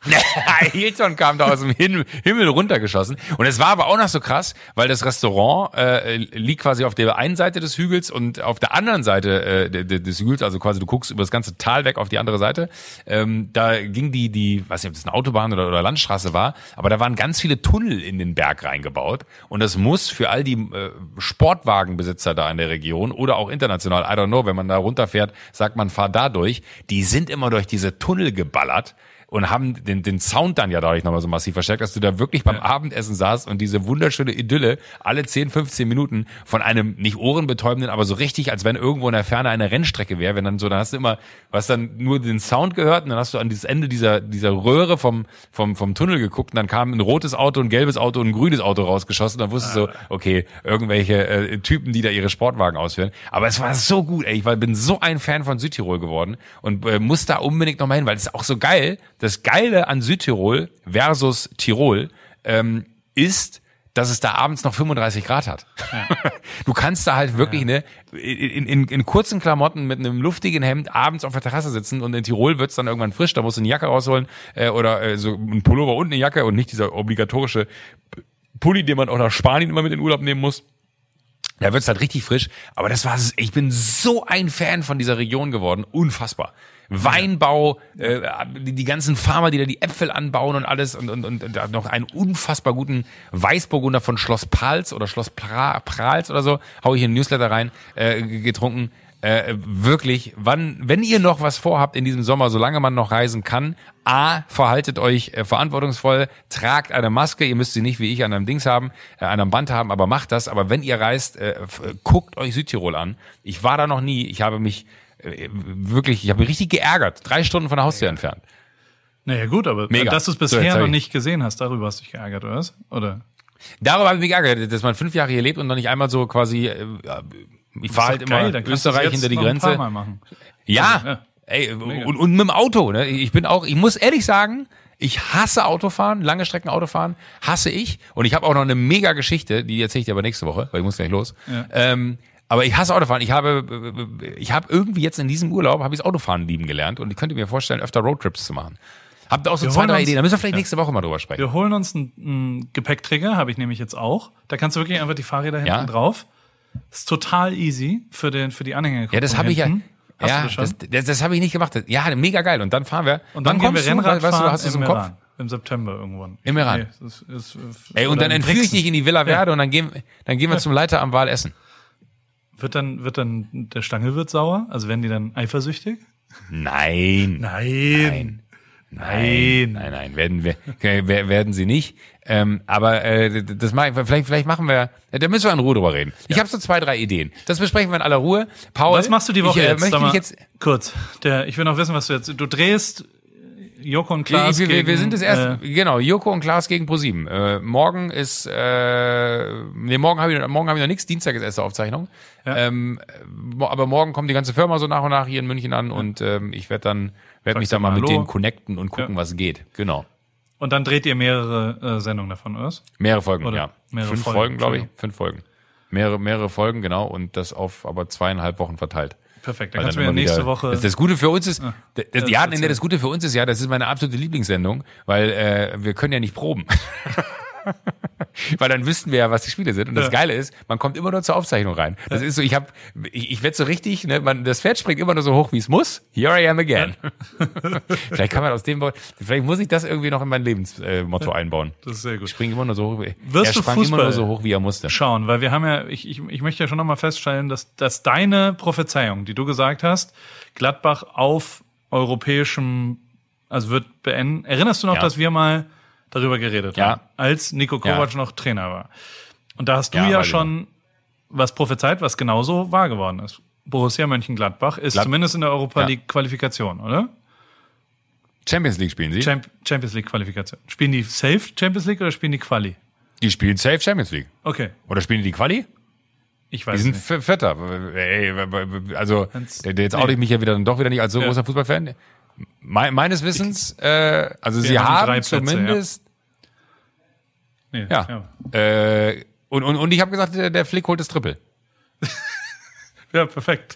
Hilton kam da aus dem Himmel, runtergeschossen. Und es war aber auch noch so krass, weil das Restaurant äh, liegt quasi auf der einen Seite des Hügels und auf der anderen Seite äh, de- de- des Hügels, also quasi du guckst über das ganze Tal weg auf die andere Seite. Ähm, da ging die, die, weiß nicht, ob das eine Autobahn oder, oder Landstraße war, aber da waren ganz viele Tunnel in den Berg reingebaut. Und das muss für all die äh, Sportwagenbesitzer da in der Region oder auch international, I don't know, wenn man da runterfährt, sagt man, fahr da durch. Die sind immer durch diese Tunnel geballert und haben den, den Sound dann ja dadurch nochmal so massiv verstärkt, dass du da wirklich beim Abendessen saßt und diese wunderschöne Idylle alle 10, 15 Minuten von einem nicht ohrenbetäubenden, aber so richtig, als wenn irgendwo in der Ferne eine Rennstrecke wäre, wenn dann so, dann hast du immer, was dann nur den Sound gehört und dann hast du an dieses Ende dieser, dieser Röhre vom, vom, vom Tunnel geguckt und dann kam ein rotes Auto, ein gelbes Auto und ein grünes Auto rausgeschossen. Dann wusstest du so, okay, irgendwelche äh, Typen, die da ihre Sportwagen ausführen. Aber es war so gut, ey. Ich war, bin so ein Fan von Südtirol geworden und äh, muss da unbedingt nochmal hin, weil es ist auch so geil. Das Geile an Südtirol versus Tirol ähm, ist, dass es da abends noch 35 Grad hat. Du kannst da halt wirklich ne, in, in, in kurzen Klamotten mit einem luftigen Hemd abends auf der Terrasse sitzen und in Tirol wird's dann irgendwann frisch, da musst du eine Jacke rausholen äh, oder äh, so ein Pullover und eine Jacke und nicht dieser obligatorische Pulli, den man auch nach Spanien immer mit in den Urlaub nehmen muss. Da wird's halt richtig frisch. Aber das war, ich bin so ein Fan von dieser Region geworden. Unfassbar. Weinbau, äh, die, die ganzen Farmer, die da die Äpfel anbauen und alles und, und, und da noch einen unfassbar guten Weißburgunder von Schloss Pals oder Schloss pra, Prals oder so, hau ich in den Newsletter rein, äh, getrunken. Äh, wirklich, wann, wenn ihr noch was vorhabt in diesem Sommer, solange man noch reisen kann, A, verhaltet euch äh, verantwortungsvoll, tragt eine Maske, ihr müsst sie nicht wie ich an einem Dings haben, äh, an einem Band haben, aber macht das. Aber wenn ihr reist, äh, guckt euch Südtirol an. Ich war da noch nie, ich habe mich wirklich, ich habe mich richtig geärgert, drei Stunden von der Haustür entfernt. Naja, gut, aber Mega. dass du es So, bisher hab noch ich- nicht gesehen hast, darüber hast du dich geärgert, oder? Oder? Darüber habe ich mich geärgert, dass man fünf Jahre hier lebt und noch nicht einmal so quasi, äh, ich fahre halt immer geil, es Österreich hinter die noch ein paar Grenze. Mal machen. Ja, Also, ja. ey, und, und mit dem Auto, ne? Ich bin auch, ich muss ehrlich sagen, ich hasse Autofahren, lange Strecken Autofahren, hasse ich. Und ich habe auch noch eine mega Geschichte, die erzähle ich dir aber nächste Woche, weil ich muss gleich los. Ja. Ähm, aber ich hasse Autofahren. Ich habe, ich habe irgendwie jetzt in diesem Urlaub habe ich das Autofahren lieben gelernt und ich könnte mir vorstellen, öfter Roadtrips zu machen. Habt ihr auch so Wir zwei, drei uns- Ideen? Da müssen wir vielleicht Ja. nächste Woche mal drüber sprechen. Wir holen uns einen, einen Gepäckträger, habe ich nämlich jetzt auch. Da kannst du wirklich einfach die Fahrräder hinten Ja. drauf. Ist total easy für, den, für die Anhänger. Ja, das habe ich ja. Hast ja, das das, das, das habe ich nicht gemacht. Ja, mega geil. Und dann fahren wir. und dann gehen wir? Rennrad Weißt du, hast du im im Kopf? Im September irgendwann. Im Iran. Nee, ist, ist, Ey, und dann entführe ich dich in die Villa Verde und dann gehen, dann gehen wir zum Leiter am Wal essen. Wird dann, wird dann der Stangelwirt sauer? Also werden die dann eifersüchtig? Nein. Nein. Nein, nein, nein, werden wir, werden sie nicht. Ähm, aber äh, das mach, ich- vielleicht, vielleicht machen wir, äh, da müssen wir in Ruhe drüber reden. Ich habe so zwei, drei Ideen. Das besprechen wir in aller Ruhe. Paul, Was machst du die Woche ich, äh, jetzt? Möchte dich jetzt kurz. Der, ich will noch wissen, was du jetzt. Du drehst Joko und Klaas. wir, wir, wir gegen, sind das erste, Äh, genau, Joko und Klaas gegen ProSieben. Äh, morgen ist, äh, nee, morgen habe ich, morgen habe ich noch nichts, Dienstag ist erste Aufzeichnung. Ja. Ähm, aber morgen kommt die ganze Firma so nach und nach hier in München an und ähm, ich werde dann, werde mich dann mal mal mit denen connecten und gucken, Ja. was geht. Genau. und dann dreht ihr mehrere äh, Sendungen davon, oder? Mehrere Folgen, Oder ja. mehrere Fünf Folgen, Folgen, glaube ich. Fünf Folgen. Mehrere, mehrere Folgen, genau. Und das auf aber zweieinhalb Wochen verteilt. Perfekt. Dann Weil kannst du dann immer nächste wieder- Woche. Das, das Gute für uns ist, das, das, ja, nee, das Gute für uns ist ja, das ist meine absolute Lieblingssendung, weil äh, wir können ja nicht proben. weil dann wüssten wir ja, was die Spiele sind. Und das Ja. Geile ist, man kommt immer nur zur Aufzeichnung rein. Das ist so, ich habe, ich, ich werde so richtig, ne, man, das Pferd springt immer nur so hoch, wie es muss. Here I am again. vielleicht kann man aus dem, vielleicht muss ich das irgendwie noch in mein Lebensmotto äh, einbauen. das ist sehr Ich gut. springe immer nur so hoch. Wirst er du sprang immer Fußball- nur so hoch, wie er musste. Schauen, weil wir haben ja, ich, ich, ich möchte ja schon nochmal feststellen, dass, dass deine Prophezeiung, die du gesagt hast, Gladbach auf europäischem, also wird beenden. Erinnerst du noch, Ja. dass wir mal darüber geredet Ja. haben, als Nico Kovac Ja. noch Trainer war? Und da hast du Ja, ja, schon was prophezeit, was genauso wahr geworden ist. Borussia Mönchengladbach ist Glad- zumindest in der Europa Ja. League Qualifikation, oder? Champions League spielen sie. Champ Champions League Qualifikation. Spielen die safe Champions League oder spielen die Quali? die spielen safe Champions League. Okay, Oder spielen die die Quali? ich Die weiß sind nicht. Vierter. Ey, also, jetzt oute ich mich ja wieder doch wieder nicht als so Ja. großer Fußballfan. Me meines Wissens, äh, also sie die haben Plätze, zumindest, Nee, ja, Äh, und, und, und ich habe gesagt, der, der Flick holt das Triple. Ja, perfekt.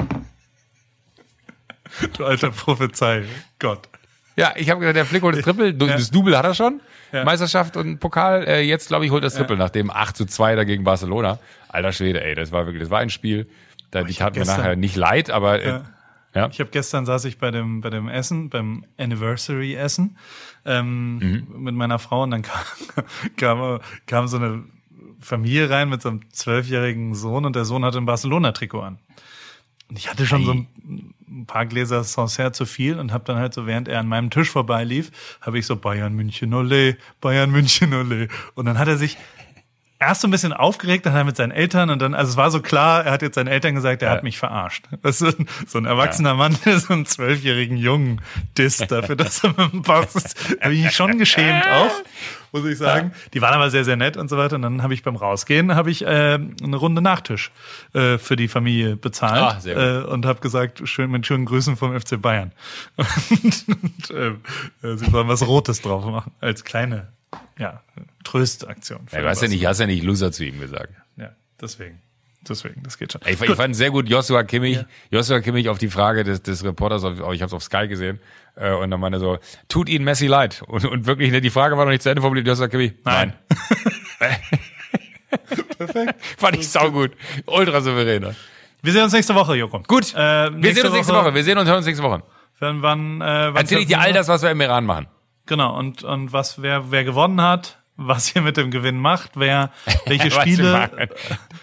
Du alter Prophezei. Gott. Ja, ich habe gesagt, der Flick holt das Triple. Du- Das Double hat er schon. Ja. Meisterschaft und Pokal. Äh, jetzt, glaube ich, holt das Triple nach dem 8 zu 2 da gegen Barcelona. Alter Schwede, ey, das war wirklich, das war ein Spiel. Da, die ich hab tat mir nachher nicht leid, aber äh, Ja. Ich habe gestern saß ich bei dem bei dem Essen, beim Anniversary Essen ähm, Mhm. mit meiner Frau und dann kam, kam kam so eine Familie rein mit so einem zwölfjährigen Sohn und der Sohn hatte ein Barcelona-Trikot an. Und ich hatte schon so ein, ein paar Gläser Sancerre zu viel und habe dann halt so, während er an meinem Tisch vorbeilief, habe ich so Bayern München ole, Bayern München ole. Und dann hat er sich erst so ein bisschen aufgeregt, dann hat er mit seinen Eltern und dann, also es war so klar, er hat jetzt seinen Eltern gesagt, er Ja. hat mich verarscht. Das ist so ein erwachsener Mann, der so einen zwölfjährigen Jungen disst dafür, dass er mit dem Pass ist. Habe ich mich schon geschämt auch, muss ich sagen. Die waren aber sehr, sehr nett und so weiter. Und dann habe ich beim Rausgehen, habe ich äh, eine Runde Nachtisch äh, für die Familie bezahlt Ah, äh, und habe gesagt, schön mit schönen Grüßen vom FC Bayern. Und, und äh, sie sollen was Rotes drauf machen, als kleine ja, Tröstaktion. Ja, du hast ja nicht, hast ja nicht Loser zu ihm gesagt. Ja, deswegen. Deswegen, das geht schon. Ich, ich fand sehr gut Joshua Kimmich, Joshua Kimmich auf die Frage des, des Reporters, auf, ich habe es auf Sky gesehen, äh, und dann meinte er so, tut Ihnen Messi leid. Und, und wirklich, ne, die Frage war noch nicht zu Ende formuliert, Joshua Kimmich, Nein. Perfekt. Fand ich saugut. Ultra souveräner. Wir sehen uns nächste Woche, Joko. Gut, Äh, wir sehen uns nächste Woche. Wir sehen und hören uns nächste Woche. Wann, wann, äh, wann Erzähl ich dir all das, was wir im Iran machen. Genau, und, und was, wer, wer gewonnen hat, was ihr mit dem Gewinn macht, wer, welche Spiele.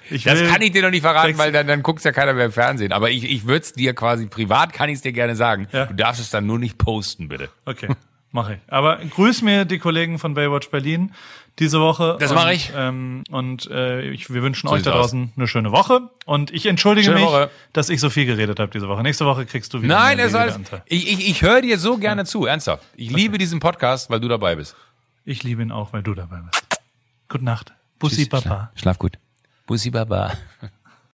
Ich Das will- kann ich dir noch nicht verraten, weil dann, dann guckt's ja keiner mehr im Fernsehen. Aber ich, ich würde es dir quasi privat, kann ich es dir gerne sagen. Ja. Du darfst es dann nur nicht posten, bitte. Okay, mache ich. Aber grüß mir die Kollegen von Baywatch Berlin diese Woche. Das und, mach ich. Ähm, und äh, ich, wir wünschen So euch da sieht's aus. draußen eine schöne Woche. Und ich entschuldige Schöne mich, Woche. dass ich so viel geredet habe diese Woche. Nächste Woche kriegst du wieder Nein, es alles, ich, ich, ich höre dir so gerne zu, ernsthaft. Ich liebe diesen Podcast, weil du dabei bist. Ich liebe ihn auch, weil du dabei bist. Gute Nacht. Bussi Papa. Schlaf gut. Bussi Baba.